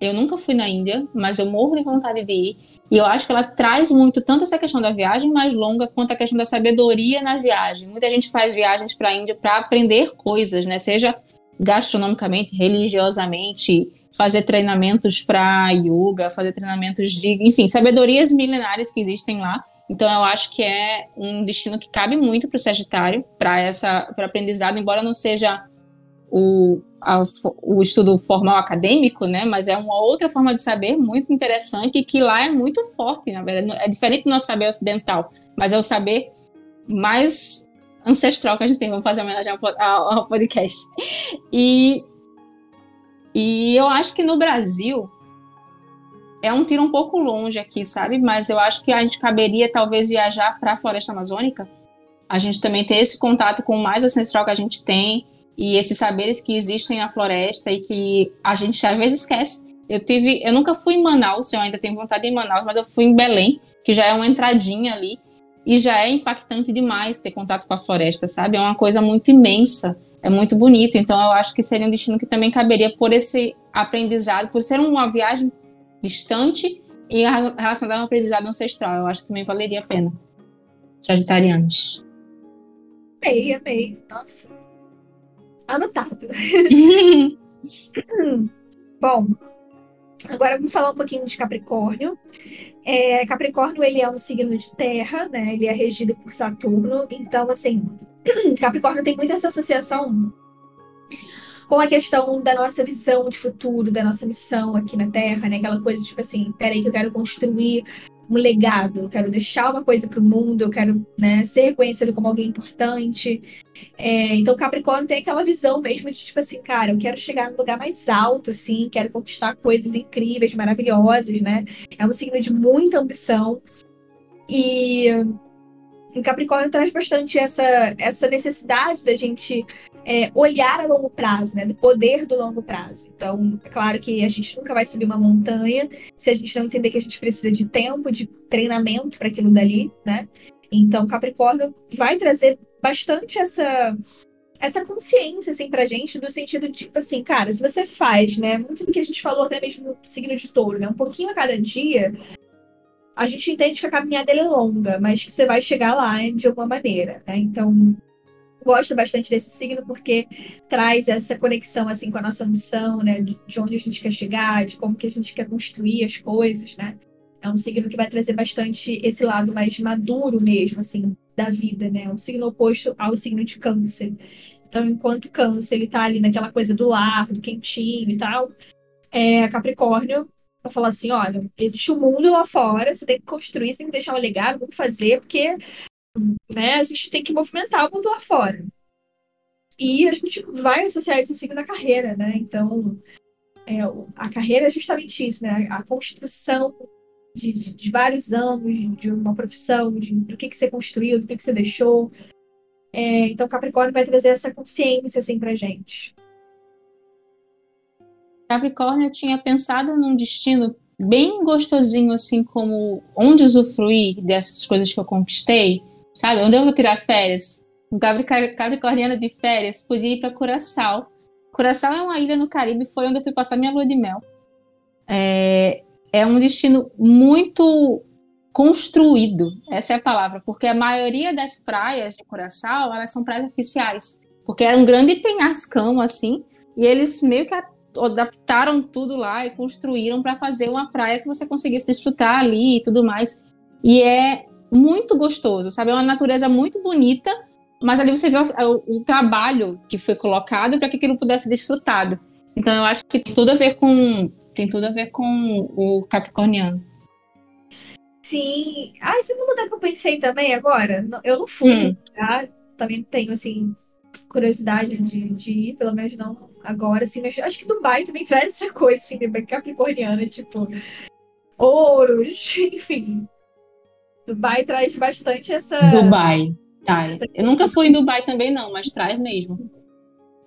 S2: Eu nunca fui na Índia, mas eu morro de vontade de ir. E eu acho que ela traz muito tanto essa questão da viagem mais longa quanto a questão da sabedoria na viagem. Muita gente faz viagens para a Índia para aprender coisas, né? Seja gastronomicamente, religiosamente, fazer treinamentos para yoga, fazer treinamentos de, enfim, sabedorias milenares que existem lá. Então eu acho que é um destino que cabe muito para o Sagitário, para essa, para aprendizado, embora não seja o, a, o estudo formal acadêmico, né? Mas é uma outra forma de saber muito interessante e que lá é muito forte, na verdade. É diferente do nosso saber ocidental, mas é o saber mais ancestral que a gente tem. Vamos fazer homenagem ao, ao podcast. E, e eu acho que no Brasil é um tiro um pouco longe aqui, sabe? Mas eu acho que a gente caberia talvez viajar para a floresta amazônica. A gente também ter esse contato com o mais ancestral que a gente tem e esses saberes que existem na floresta e que a gente às vezes esquece. Eu tive, eu nunca fui em Manaus, eu ainda tenho vontade de ir em Manaus, mas eu fui em Belém, que já é uma entradinha ali. E já é impactante demais ter contato com a floresta, sabe? É uma coisa muito imensa, é muito bonito. Então eu acho que seria um destino que também caberia por esse aprendizado, por ser uma viagem distante e relacionada a um aprendizado ancestral. Eu acho que também valeria a pena. Sagitarianos.
S1: Amei, amei. Nossa. Anotado. Bom, agora vamos falar um pouquinho de Capricórnio. É, Capricórnio, ele é um signo de terra, né? Ele é regido por Saturno. Então, assim, Capricórnio tem muita essa associação com a questão da nossa visão de futuro, da nossa missão aqui na Terra, né? Aquela coisa, tipo assim, peraí que eu quero construir um legado, eu quero deixar uma coisa para o mundo, eu quero né, ser reconhecido como alguém importante. É, então, Capricórnio tem aquela visão mesmo de tipo assim, cara, eu quero chegar no lugar mais alto, assim, quero conquistar coisas incríveis, maravilhosas, né? É um signo de muita ambição. E em Capricórnio traz bastante essa, essa necessidade da gente é, olhar a longo prazo, né? Do poder do longo prazo. Então, é claro que a gente nunca vai subir uma montanha se a gente não entender que a gente precisa de tempo, de treinamento para aquilo dali, né? Então, Capricórnio vai trazer bastante essa essa consciência, assim, pra gente, do sentido de, tipo assim, cara, se você faz, né, muito do que a gente falou até mesmo no signo de touro, né, um pouquinho a cada dia, a gente entende que a caminhada é longa, mas que você vai chegar lá de alguma maneira, né, então gosto bastante desse signo porque traz essa conexão assim com a nossa missão, né, de onde a gente quer chegar, de como que a gente quer construir as coisas, né? É um signo que vai trazer bastante esse lado mais maduro mesmo, assim, da vida, né? É um signo oposto ao signo de câncer. Então, enquanto câncer, ele tá ali naquela coisa do lar, do quentinho e tal, é, Capricórnio vai falar assim, olha, existe um mundo lá fora, você tem que construir, você tem que deixar um legado, vamos fazer, porque né, a gente tem que movimentar o mundo lá fora. E a gente vai associar esse signo na carreira, né? Então, é, a carreira é justamente isso, né? A construção de, de, de vários anos de uma profissão, de, do que, que você construiu, do que, que você deixou. É, então, Capricórnio vai trazer essa consciência assim pra gente.
S2: Capricórnio tinha pensado num destino bem gostosinho, assim, como onde usufruir dessas coisas que eu conquistei, sabe? Onde eu vou tirar férias? Um capricorniano de férias podia ir para Curaçao. Curaçao é uma ilha no Caribe, foi onde eu fui passar minha lua de mel. É, é um destino muito construído, essa é a palavra, porque a maioria das praias de Curaçao, elas são praias oficiais, porque era um grande penhascão assim, e eles meio que adaptaram tudo lá e construíram para fazer uma praia que você conseguisse desfrutar ali e tudo mais. E é muito gostoso, sabe? É uma natureza muito bonita, mas ali você vê o, o trabalho que foi colocado para que aquilo pudesse ser desfrutado. Então eu acho que tem tudo a ver com tem tudo a ver com o capricorniano.
S1: Sim. Ah, esse mundo que eu pensei também agora. Eu não fui, hum. tá? Também tenho, assim, curiosidade de, de ir, pelo menos não agora, assim, mas acho que Dubai também traz essa coisa, assim, bem capricorniana, tipo, ouros, enfim. Dubai traz bastante essa.
S2: Dubai, tá. Essa... Eu nunca fui em Dubai também, não, mas traz mesmo.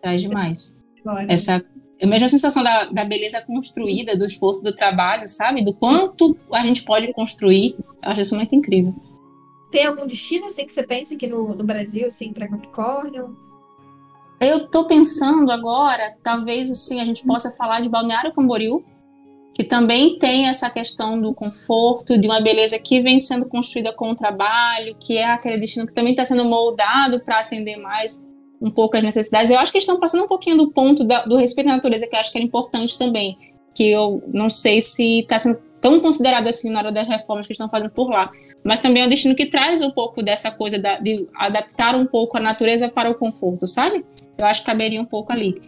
S2: Traz demais. Agora. Essa é a mesma sensação da, da beleza construída, do esforço do trabalho, sabe? Do quanto a gente pode construir. Eu acho isso muito incrível.
S1: Tem algum destino assim que você pensa aqui no, no Brasil, assim, para Capricórnio?
S2: Eu tô pensando agora, talvez assim, a gente possa falar de Balneário Camboriú, que também tem essa questão do conforto, de uma beleza que vem sendo construída com o trabalho, que é aquele destino que também está sendo moldado para atender mais um pouco as necessidades. Eu acho que estão passando um pouquinho do ponto da, do respeito à natureza, que eu acho que era importante também, que eu não sei se está sendo tão considerado assim na hora das reformas que estão fazendo por lá. Mas também é um destino que traz um pouco dessa coisa da, de adaptar um pouco a natureza para o conforto, sabe? Eu acho que caberia um pouco ali.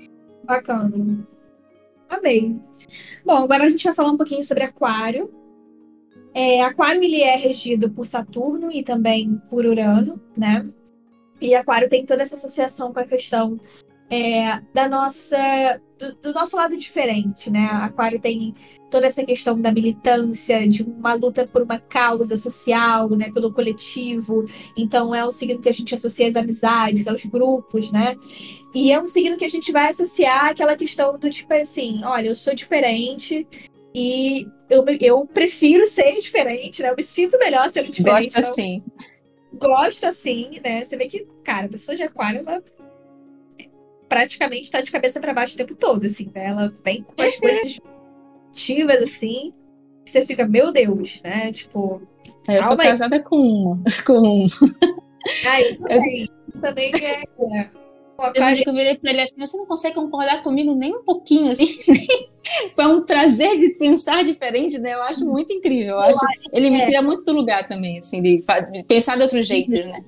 S1: Bacana. Amei. Bom, agora a gente vai falar um pouquinho sobre Aquário. É, aquário ele é regido por Saturno e também por Urano, né? E Aquário tem toda essa associação com a questão é, da nossa do, do, nosso lado diferente, né? Aquário tem toda essa questão da militância, de uma luta por uma causa social, né? Pelo coletivo. Então é um signo que a gente associa às amizades, aos grupos, né? E é um signo que a gente vai associar aquela questão do tipo assim, olha, eu sou diferente e eu, eu prefiro ser diferente, né? Eu me sinto melhor sendo diferente.
S2: Gosto assim.
S1: Então, gosto assim, né? Você vê que, cara, a pessoa de aquário, ela praticamente tá de cabeça para baixo o tempo todo, assim, né? Ela vem com as coisas ativas, assim, e você fica, meu Deus, né? Tipo.
S2: Eu sou casada com uma. Com um.
S1: Aí, também, eu... também é. é
S2: eu, virei pra ele assim, você não consegue concordar comigo nem um pouquinho, assim, foi um prazer de pensar diferente, né? Eu acho muito incrível. Eu acho, ele me é. tira muito do lugar também, assim, de, de pensar de outro jeito, né?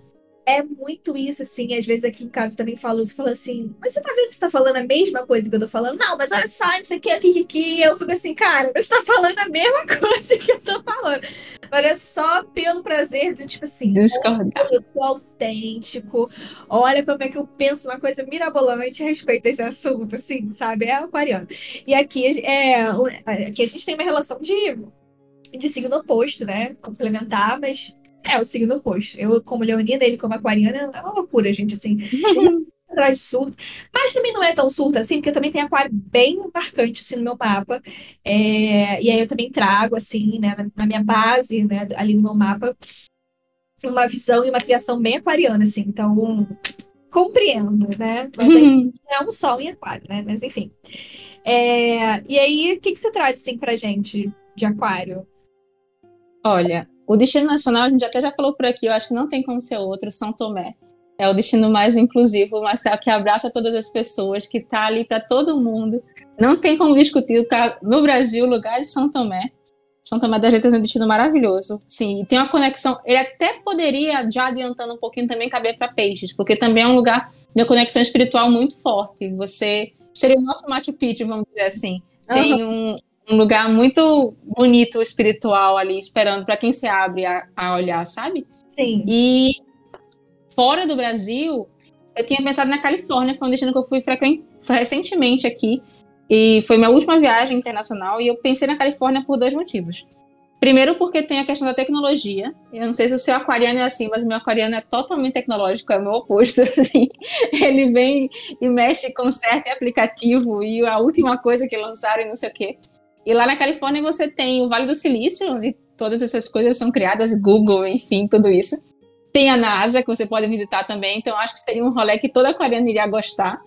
S1: É muito isso, assim, às vezes aqui em casa também falo, você fala assim, mas você tá vendo que você tá falando a mesma coisa que eu tô falando? Não, mas olha só, isso aqui, aqui, aqui, eu fico assim, cara, você tá falando a mesma coisa que eu tô falando. Mas é só pelo prazer de, tipo assim,
S2: Discordar.
S1: eu sou autêntico, olha como é que eu penso uma coisa mirabolante a respeito desse assunto, assim, sabe? É aquariano. E aqui, é, aqui a gente tem uma relação de de signo oposto, né? Complementar, mas é, o signo oposto. Eu, como leonina, ele como aquariana, é uma loucura, gente, assim. atrás de surto. Mas também não é tão surto assim, porque eu também tenho aquário bem marcante assim, no meu mapa. É, e aí eu também trago, assim, né, na, na minha base, né, ali no meu mapa, uma visão e uma criação bem aquariana, assim. Então, compreendo, né? Mas aí, é um sol em aquário, né? Mas enfim. É, e aí, o que, que você traz, assim, pra gente de aquário?
S2: Olha, o destino nacional, a gente até já falou por aqui, eu acho que não tem como ser outro, São Tomé. É o destino mais inclusivo, mas é que abraça todas as pessoas, que está ali para todo mundo. Não tem como discutir. No Brasil, o lugar de São Tomé. São Tomé das Letras é um destino maravilhoso. Sim, e tem uma conexão. Ele até poderia, já adiantando um pouquinho, também caber para peixes, porque também é um lugar de uma conexão espiritual muito forte. Você seria o nosso Machu Picchu, vamos dizer assim. Tem um, um lugar muito bonito, espiritual ali, esperando para quem se abre a, a, olhar, sabe?
S1: Sim.
S2: E fora do Brasil, eu tinha pensado na Califórnia, foi um destino que eu fui recentemente aqui, e foi minha última viagem internacional, e eu pensei na Califórnia por dois motivos. Primeiro, porque tem a questão da tecnologia. Eu não sei se o seu aquariano é assim, mas o meu aquariano é totalmente tecnológico, é o meu oposto. Assim. Ele vem e mexe com certo aplicativo e a última coisa que lançaram e não sei o quê. E lá na Califórnia você tem o Vale do Silício, onde todas essas coisas são criadas, Google, enfim, tudo isso. Tem a NASA, que você pode visitar também, então acho que seria um rolê que toda aquariana iria gostar.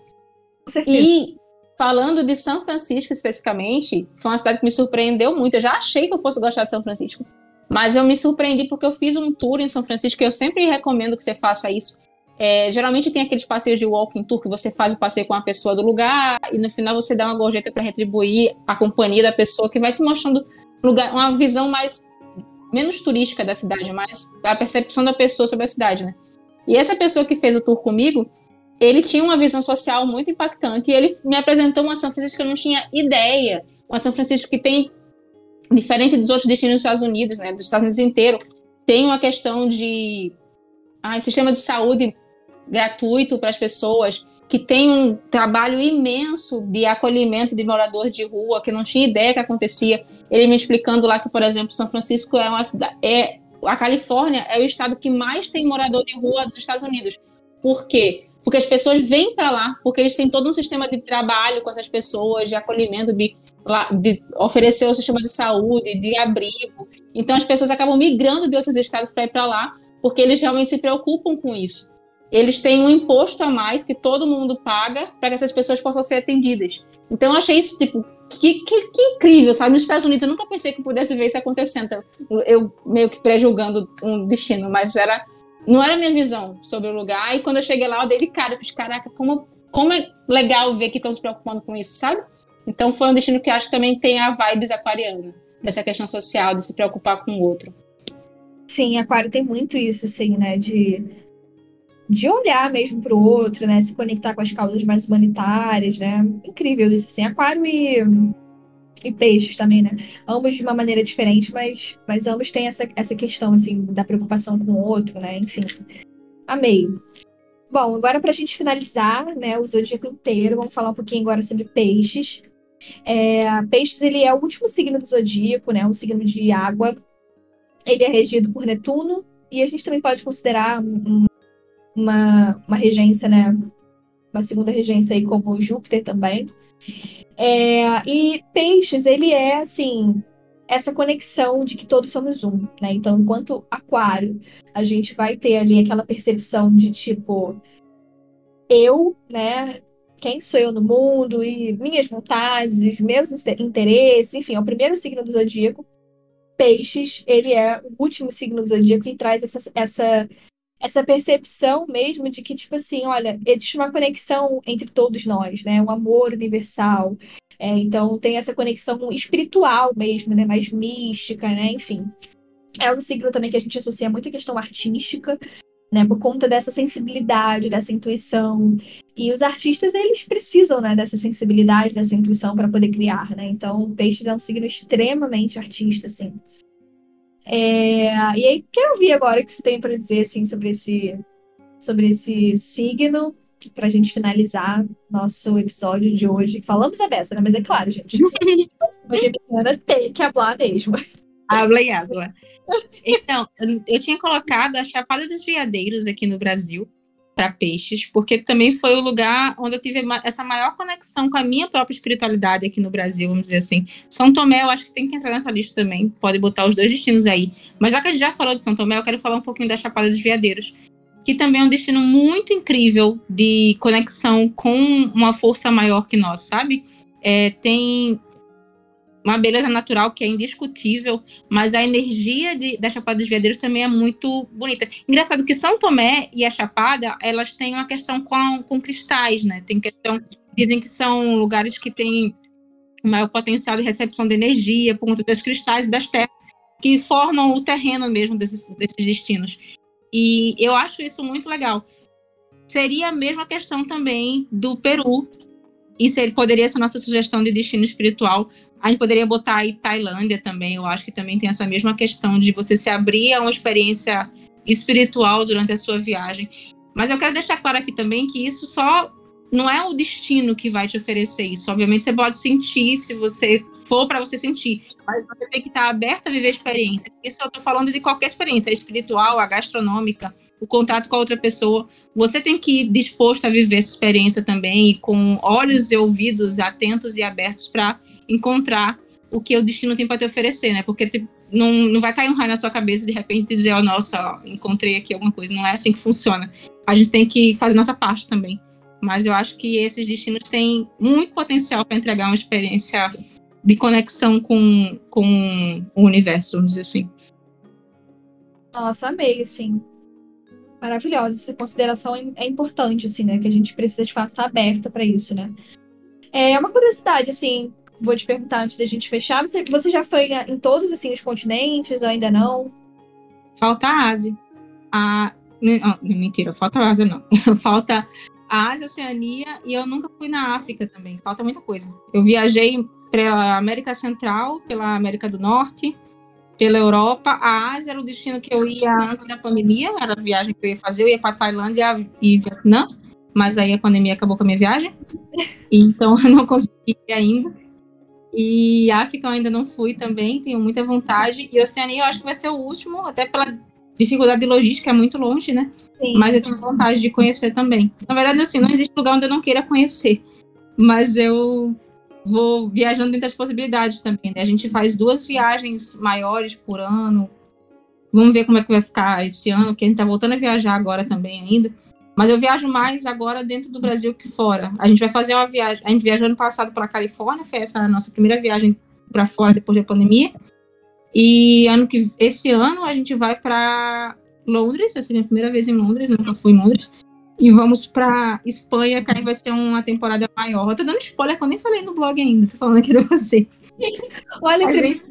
S1: Com certeza.
S2: E falando de São Francisco especificamente, foi uma cidade que me surpreendeu muito. Eu já achei que eu fosse gostar de São Francisco, mas eu me surpreendi porque eu fiz um tour em São Francisco, e eu sempre recomendo que você faça isso. É, geralmente tem aqueles passeios de walking tour que você faz o passeio com a pessoa do lugar e no final você dá uma gorjeta para retribuir a companhia da pessoa que vai te mostrando lugar, uma visão mais menos turística da cidade, mais a percepção da pessoa sobre a cidade, né? E essa pessoa que fez o tour comigo, ele tinha uma visão social muito impactante e ele me apresentou uma São Francisco que eu não tinha ideia, uma São Francisco que tem diferente dos outros destinos dos Estados Unidos, né, dos Estados Unidos inteiro, tem uma questão de ah, sistema de saúde gratuito para as pessoas, que tem um trabalho imenso de acolhimento de moradores de rua, que não tinha ideia que acontecia. Ele me explicando lá que, por exemplo, São Francisco é uma cidade, é a Califórnia é o estado que mais tem morador de rua dos Estados Unidos. Por quê? Porque as pessoas vêm para lá, porque eles têm todo um sistema de trabalho com essas pessoas, de acolhimento, de, de oferecer o sistema de saúde, de abrigo. Então as pessoas acabam migrando de outros estados para ir para lá, porque eles realmente se preocupam com isso eles têm um imposto a mais que todo mundo paga para que essas pessoas possam ser atendidas. Então eu achei isso, tipo, que, que, que, incrível, sabe? Nos Estados Unidos eu nunca pensei que pudesse ver isso acontecendo. Eu meio que pré-julgando um destino, mas era não era a minha visão sobre o lugar. E quando eu cheguei lá, eu dei de cara, eu fiz, caraca, como, como é legal ver que estão se preocupando com isso, sabe? Então foi um destino que acho que também tem a vibes aquariana, dessa questão social, de se preocupar com o outro.
S1: Sim, aquário tem muito isso, assim, né? De de olhar mesmo para o outro, né? Se conectar com as causas mais humanitárias, né? Incrível isso, assim. Aquário e, e peixes também, né? Ambos de uma maneira diferente, mas, mas ambos têm essa, essa questão, assim, da preocupação com o outro, né? Enfim. Amei. Bom, agora para a gente finalizar, né, o zodíaco inteiro, vamos falar um pouquinho agora sobre peixes. É, peixes, ele é o último signo do zodíaco, né? Um signo de água. Ele é regido por Netuno, e a gente também pode considerar um, uma, uma regência, né? Uma segunda regência aí como Júpiter também. É, e Peixes, ele é assim, essa conexão de que todos somos um, né? Então, enquanto Aquário, a gente vai ter ali aquela percepção de tipo, eu, né? Quem sou eu no mundo e minhas vontades, os meus interesses, enfim, é o primeiro signo do zodíaco. Peixes, ele é o último signo do zodíaco e traz essa, essa essa percepção mesmo de que, tipo assim, olha, existe uma conexão entre todos nós, né? Um amor universal. É, então tem essa conexão espiritual mesmo, né? Mais mística, né? Enfim. É um signo também que a gente associa muito à questão artística, né? Por conta dessa sensibilidade, dessa intuição. E os artistas, eles precisam, né? Dessa sensibilidade, dessa intuição para poder criar, né? Então, o peixe é um signo extremamente artista, assim. É, e aí, quero ouvir agora o que você tem para dizer assim, sobre, esse, sobre esse signo, para a gente finalizar nosso episódio de hoje. Falamos a beça, né? Mas é claro, gente. A Geminiana tem que falar mesmo.
S3: Habla e habla. Então, eu tinha colocado a Chapada dos Veadeiros aqui no Brasil,
S2: para peixes, porque também foi o lugar onde eu tive essa maior conexão com a minha própria espiritualidade aqui no Brasil, vamos dizer assim. São Tomé, eu acho que tem que entrar nessa lista também, pode botar os dois destinos aí. Mas já que a gente já falou de São Tomé, eu quero falar um pouquinho da Chapada dos Veadeiros, que também é um destino muito incrível de conexão com uma força maior que nós, sabe? É, tem uma beleza natural que é indiscutível, mas a energia de, da Chapada dos Veadeiros também é muito bonita. Engraçado que São Tomé e a Chapada, elas têm uma questão com, com cristais, né? Tem questão, dizem que são lugares que têm maior potencial de recepção de energia por conta dos cristais das terras que formam o terreno mesmo desses, desses destinos. E eu acho isso muito legal. Seria a mesma questão também do Peru, isso poderia ser nossa sugestão de destino espiritual, a gente poderia botar aí Tailândia também, eu acho que também tem essa mesma questão de você se abrir a uma experiência espiritual durante a sua viagem. Mas eu quero deixar claro aqui também que isso só não é o destino que vai te oferecer isso. Obviamente você pode sentir se você for para você sentir, mas você tem que estar aberto a viver experiência. Isso eu estou falando de qualquer experiência, a espiritual, a gastronômica, o contato com a outra pessoa. Você tem que ir disposto a viver essa experiência também e com olhos e ouvidos atentos e abertos para encontrar o que o destino tem para te oferecer, né? Porque te, não, não vai cair um raio na sua cabeça de repente e dizer, oh, nossa, ó, encontrei aqui alguma coisa. Não é assim que funciona. A gente tem que fazer nossa parte também. Mas eu acho que esses destinos têm muito potencial para entregar uma experiência de conexão com, com o universo, vamos dizer assim.
S1: Nossa, amei, assim. Maravilhosa. Essa consideração é, é importante, assim, né? Que a gente precisa, de fato, estar aberta para isso, né? É uma curiosidade, assim, vou te perguntar antes da gente fechar. Você, você já foi em todos assim os continentes ou ainda não?
S2: Falta a Ásia. A, não, mentira, falta a Ásia não. falta a Ásia, a Oceania e eu nunca fui na África também. Falta muita coisa. Eu viajei pela América Central, pela América do Norte, pela Europa. A Ásia era o destino que eu ia antes da pandemia, era a viagem que eu ia fazer. Eu ia para Tailândia e Vietnã, mas aí a pandemia acabou com a minha viagem. Então eu não consegui ainda. E África eu ainda não fui também, tenho muita vontade. E Oceania eu acho que vai ser o último, até pela dificuldade de logística, é muito longe, né? Sim. Mas eu tenho vontade de conhecer também. Na verdade, assim, não existe lugar onde eu não queira conhecer. Mas eu vou viajando dentro das possibilidades também, né? A gente faz duas viagens maiores por ano. Vamos ver como é que vai ficar esse ano, porque a gente tá voltando a viajar agora também ainda. Mas eu viajo mais agora dentro do Brasil que fora. A gente vai fazer uma viagem. A gente viajou ano passado para a Califórnia, foi essa a nossa primeira viagem para fora depois da pandemia. E ano que esse ano a gente vai para Londres, vai ser minha primeira vez em Londres, nunca fui em Londres. E vamos para Espanha, que aí vai ser uma temporada maior. Eu tô dando spoiler que eu nem falei no blog ainda, tô falando aqui pra você.
S1: Olha a gente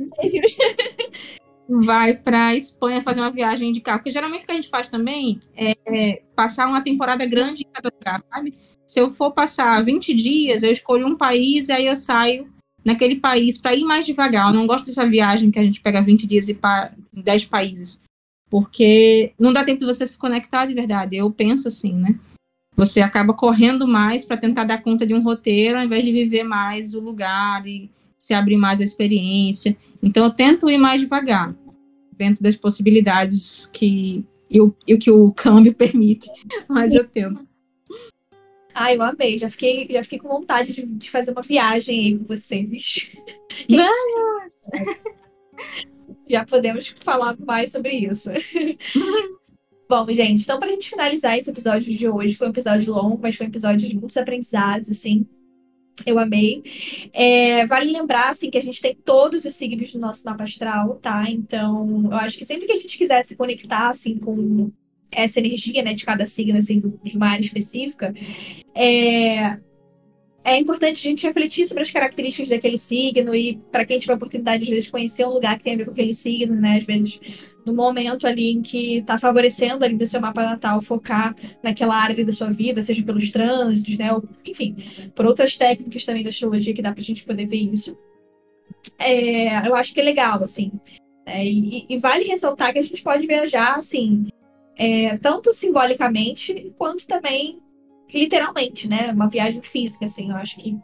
S2: vai para Espanha fazer uma viagem de carro. Porque geralmente o que a gente faz também é, é passar uma temporada grande em cada lugar, sabe? Se eu for passar 20 dias, eu escolho um país e aí eu saio naquele país para ir mais devagar. Eu não gosto dessa viagem que a gente pega 20 dias e para 10 países. Porque não dá tempo de você se conectar de verdade. Eu penso assim, né? Você acaba correndo mais para tentar dar conta de um roteiro ao invés de viver mais o lugar e se abrir mais a experiência. Então eu tento ir mais devagar, dentro das possibilidades que e o, que o câmbio permite, mas eu tento.
S1: Ai, eu amei. Já fiquei, já fiquei com vontade de, de fazer uma viagem aí com vocês.
S2: Vamos!
S1: já podemos falar mais sobre isso. Bom, gente, então, para a gente finalizar esse episódio de hoje, foi um episódio longo, mas foi um episódio de muitos aprendizados, assim. Eu amei. É, vale lembrar, assim, que a gente tem todos os signos do nosso mapa astral, tá? Então, eu acho que sempre que a gente quiser se conectar, assim, com essa energia, né, de cada signo, assim, de uma área específica, é, é importante a gente refletir sobre as características daquele signo e para quem tiver a oportunidade, às vezes, conhecer um lugar que tem a ver com aquele signo, né? Às vezes, no momento ali em que está favorecendo ali do seu mapa natal, focar naquela área da sua vida, seja pelos trânsitos, né? Ou, enfim, por outras técnicas também da astrologia que dá para a gente poder ver isso. É, eu acho que é legal, assim. É, e, e, vale ressaltar que a gente pode viajar, assim, é, tanto simbolicamente quanto também literalmente, né? Uma viagem física, assim. Eu acho que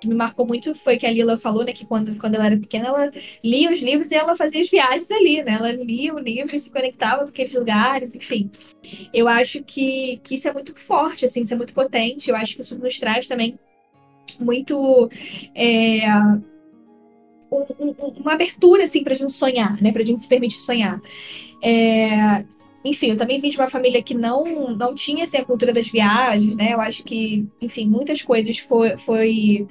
S1: que me marcou muito foi que a Lila falou, né, que quando, quando ela era pequena, ela lia os livros e ela fazia as viagens ali, né? Ela lia o livro e se conectava com aqueles lugares, enfim. Eu acho que, que isso é muito forte, assim, isso é muito potente. Eu acho que isso nos traz também muito é, um, um, uma abertura, assim, pra gente sonhar, né? Pra gente se permitir sonhar. É, enfim, eu também vim de uma família que não, não tinha assim, a cultura das viagens, né? Eu acho que, enfim, muitas coisas foi, foi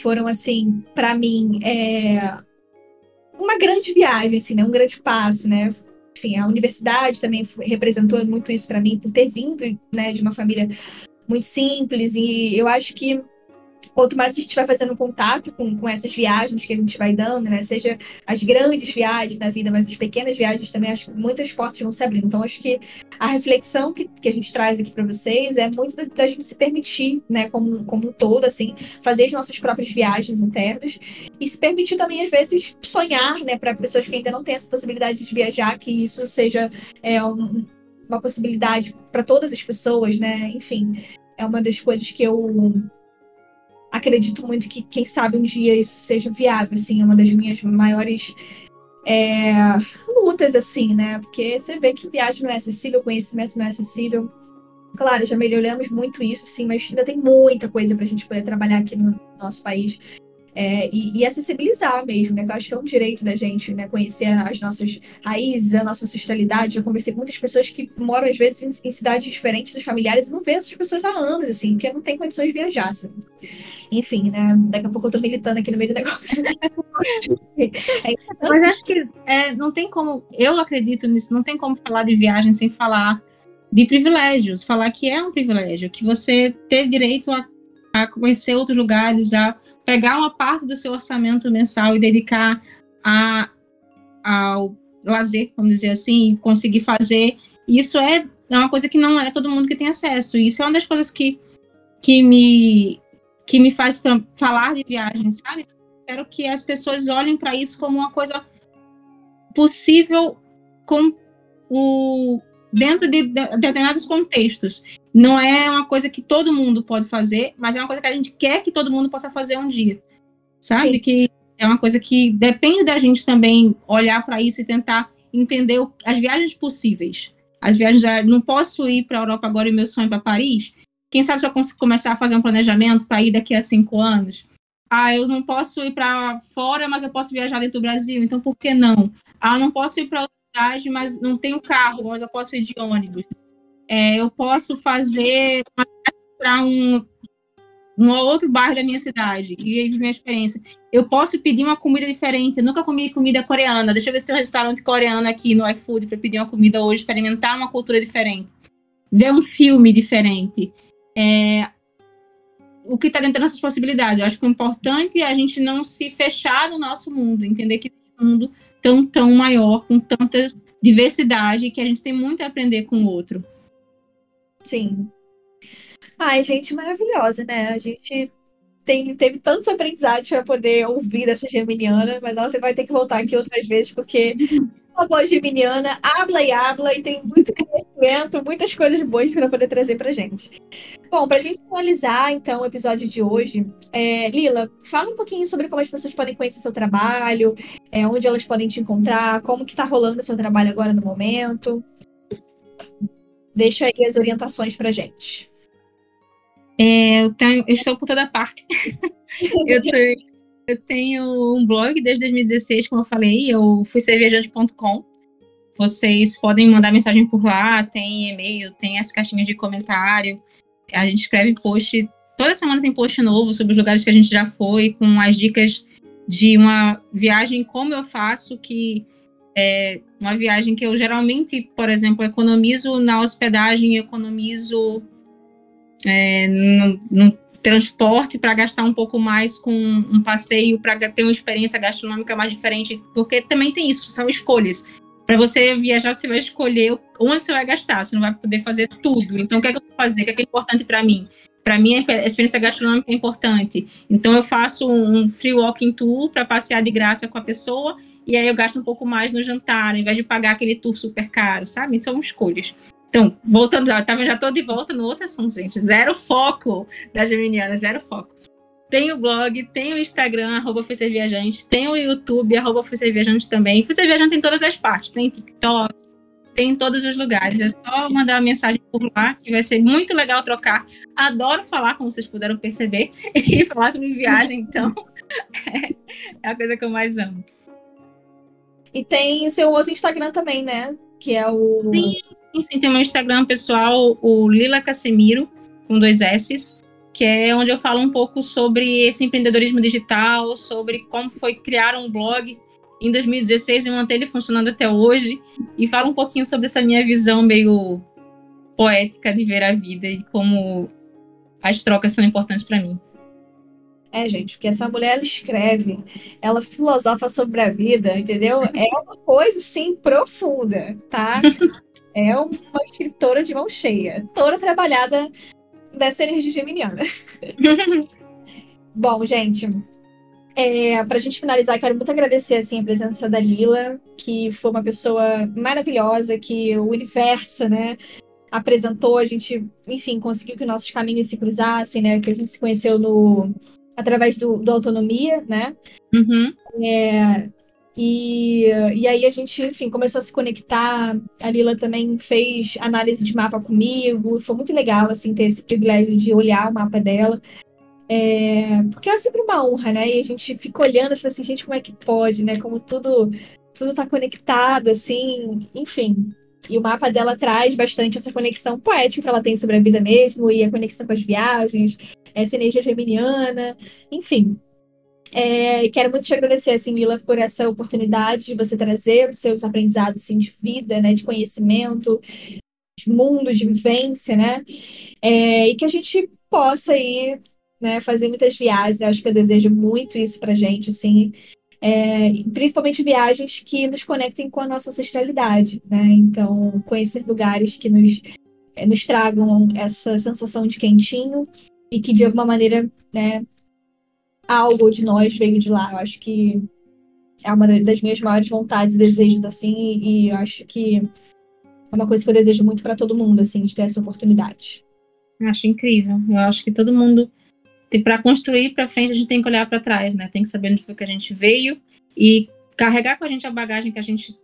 S1: foram, assim, para mim, é, uma grande viagem, assim, né? Um grande passo, né? Enfim, a universidade também representou muito isso para mim, por ter vindo, né, de uma família muito simples. E eu acho que quanto mais a gente vai fazendo contato com, com essas viagens que a gente vai dando, né? Seja as grandes viagens da vida, mas as pequenas viagens também, acho que muitas portas vão se abrindo. Então, acho que a reflexão que, que a gente traz aqui para vocês é muito da, da, gente se permitir, né, como, como um todo, assim, fazer as nossas próprias viagens internas e se permitir também, às vezes, sonhar, né, para pessoas que ainda não têm essa possibilidade de viajar, que isso seja é, um, uma possibilidade para todas as pessoas, né? Enfim, é uma das coisas que eu acredito muito que, quem sabe, um dia isso seja viável, assim, é uma das minhas maiores é, lutas, assim, né? Porque você vê que viagem não é acessível, conhecimento não é acessível. Claro, já melhoramos muito isso, sim, mas ainda tem muita coisa para a gente poder trabalhar aqui no nosso país. É, e, e, acessibilizar mesmo, né? Que eu acho que é um direito da gente, né? Conhecer as nossas raízes, a nossa ancestralidade. Já conversei com muitas pessoas que moram, às vezes, em, em cidades diferentes dos familiares e não vejo essas pessoas há anos, assim, porque não tem condições de viajar. Assim. Enfim, né? Daqui a pouco eu tô militando aqui no meio do negócio.
S2: é, Mas acho que é, não tem como, eu acredito nisso, não tem como falar de viagem sem falar de privilégios, falar que é um privilégio, que você ter direito a, a conhecer outros lugares, a pegar uma parte do seu orçamento mensal e dedicar a, ao lazer, vamos dizer assim, conseguir fazer. Isso é, é uma coisa que não é todo mundo que tem acesso. Isso é uma das coisas que, que, me, que me faz falar de viagem, sabe? Quero que as pessoas olhem para isso como uma coisa possível com o dentro de, determinados contextos. Não é uma coisa que todo mundo pode fazer, mas é uma coisa que a gente quer que todo mundo possa fazer um dia. Sabe? Sim. Que é uma coisa que depende da gente também olhar para isso e tentar entender as viagens possíveis. As viagens, não posso ir para a Europa agora e meu sonho é para Paris. Quem sabe se eu consigo começar a fazer um planejamento para ir daqui a cinco anos? Ah, eu não posso ir para fora, mas eu posso viajar dentro do Brasil, então por que não? Ah, eu não posso ir para cidade, mas não tenho carro, mas eu posso ir de ônibus. É, eu posso fazer para um, um outro bairro da minha cidade e viver uma experiência. Eu posso pedir uma comida diferente. Eu nunca comi comida coreana. Deixa eu ver se tem um restaurante coreano aqui no iFood para pedir uma comida hoje, experimentar uma cultura diferente. Ver um filme diferente. É, o que está dentro das nossas possibilidades. Eu acho que o importante é a gente não se fechar no nosso mundo, entender que o mundo tão, tão maior, com tanta diversidade, que a gente tem muito a aprender com o outro.
S1: Sim. Ai, gente, maravilhosa, né? A gente tem, teve tantos aprendizados para poder ouvir dessa geminiana, mas ela vai ter que voltar aqui outras vezes, porque uma boa geminiana habla e habla e tem muito conhecimento, muitas coisas boas para poder trazer para gente. Bom, para a gente finalizar, então, o episódio de hoje, é, Lila, fala um pouquinho sobre como as pessoas podem conhecer seu trabalho, é, onde elas podem te encontrar, como que está rolando o seu trabalho agora no momento. Deixa aí as orientações para gente.
S2: É, eu, tenho, eu estou por toda parte. eu tenho eu tenho um blog desde 2016, como eu falei, eu fui. Vocês podem mandar mensagem por lá, tem e-mail, tem as caixinhas de comentário. A gente escreve post, toda semana tem post novo sobre os lugares que a gente já foi, com as dicas de uma viagem como eu faço, que é uma viagem que eu geralmente, por exemplo, economizo na hospedagem, economizo é, no, no, transporte para gastar um pouco mais com um passeio, para ter uma experiência gastronômica mais diferente, porque também tem isso, são escolhas. Para você viajar, você vai escolher onde você vai gastar, você não vai poder fazer tudo. Então, o que é que eu vou fazer? O que é, que é importante para mim? Para mim, a experiência gastronômica é importante. Então, eu faço um free walking tour para passear de graça com a pessoa, e aí eu gasto um pouco mais no jantar, ao invés de pagar aquele tour super caro, sabe? São escolhas. Então, voltando, já, tava, já tô de volta no outro assunto, gente. Zero foco da Geminiana, zero foco. tem o blog, tem o Instagram, arroba Viajante, tem o YouTube, arroba Viajante também. Fui Viajante tem todas as partes, tem TikTok, tem em todos os lugares. É só mandar uma mensagem por lá, que vai ser muito legal trocar. Adoro falar, como vocês puderam perceber, e falar sobre viagem, então é a coisa que eu mais amo.
S1: E tem seu outro Instagram também, né? Que é o.
S2: Sim, sim, tem meu Instagram pessoal, o Lila Casemiro, com dois S's, que é onde eu falo um pouco sobre esse empreendedorismo digital, sobre como foi criar um blog em 2016 e manter ele funcionando até hoje. E falo um pouquinho sobre essa minha visão meio poética de ver a vida e como as trocas são importantes para mim.
S1: É, gente, porque essa mulher ela escreve, ela filosofa sobre a vida, entendeu? É uma coisa, assim, profunda, tá? É uma escritora de mão cheia, toda trabalhada dessa energia geminiana. Bom, gente, é, para a gente finalizar, quero muito agradecer assim, a presença da Lila, que foi uma pessoa maravilhosa, que o universo, né, apresentou, a gente, enfim, conseguiu que nossos caminhos se cruzassem, né, que a gente se conheceu no através do, do Autonomia, né?
S2: Uhum.
S1: É, e, e aí a gente, enfim, começou a se conectar. A Lila também fez análise de mapa comigo. Foi muito legal, assim, ter esse privilégio de olhar o mapa dela. É, porque é sempre uma honra, né? E a gente fica olhando, tipo assim, gente, como é que pode, né? Como tudo, tudo tá conectado, assim, enfim. E o mapa dela traz bastante essa conexão poética que ela tem sobre a vida mesmo, e a conexão com as viagens, essa energia geminiana, enfim. É, quero muito te agradecer, assim, Lila, por essa oportunidade de você trazer os seus aprendizados assim, de vida, né, de conhecimento, de mundo, de vivência, né? É, e que a gente possa ir né, fazer muitas viagens. Eu acho que eu desejo muito isso pra gente, assim. É, principalmente viagens que nos conectem com a nossa ancestralidade, né? Então, conhecer lugares que nos, é, nos tragam essa sensação de quentinho e que de alguma maneira, né, algo de nós veio de lá. Eu acho que é uma das minhas maiores vontades e desejos, assim, e, eu acho que é uma coisa que eu desejo muito para todo mundo, assim, de ter essa oportunidade.
S2: Eu acho incrível. Eu acho que todo mundo, para construir para frente, a gente tem que olhar para trás, né? Tem que saber onde foi que a gente veio e carregar com a gente a bagagem que a gente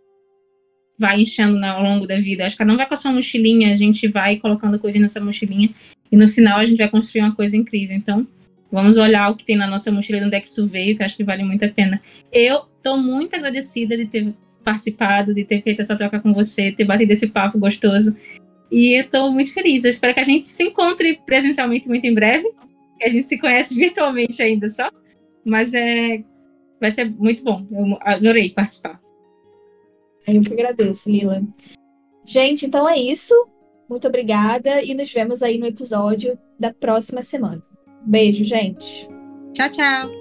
S2: vai enchendo ao longo da vida. Acho que um vai com a sua mochilinha, a gente vai colocando coisa nessa mochilinha e no final a gente vai construir uma coisa incrível. Então, vamos olhar o que tem na nossa mochila e onde é que isso veio, que acho que vale muito a pena. Eu estou muito agradecida de ter participado, de ter feito essa troca com você, ter batido esse papo gostoso. E eu estou muito feliz. Eu espero que a gente se encontre presencialmente muito em breve. Que a gente se conhece virtualmente ainda só. Mas é, vai ser muito bom. Eu adorei participar.
S1: Eu que agradeço, Lila. Gente, então é isso. Muito obrigada e nos vemos aí no episódio da próxima semana. Beijo, gente.
S2: Tchau, tchau.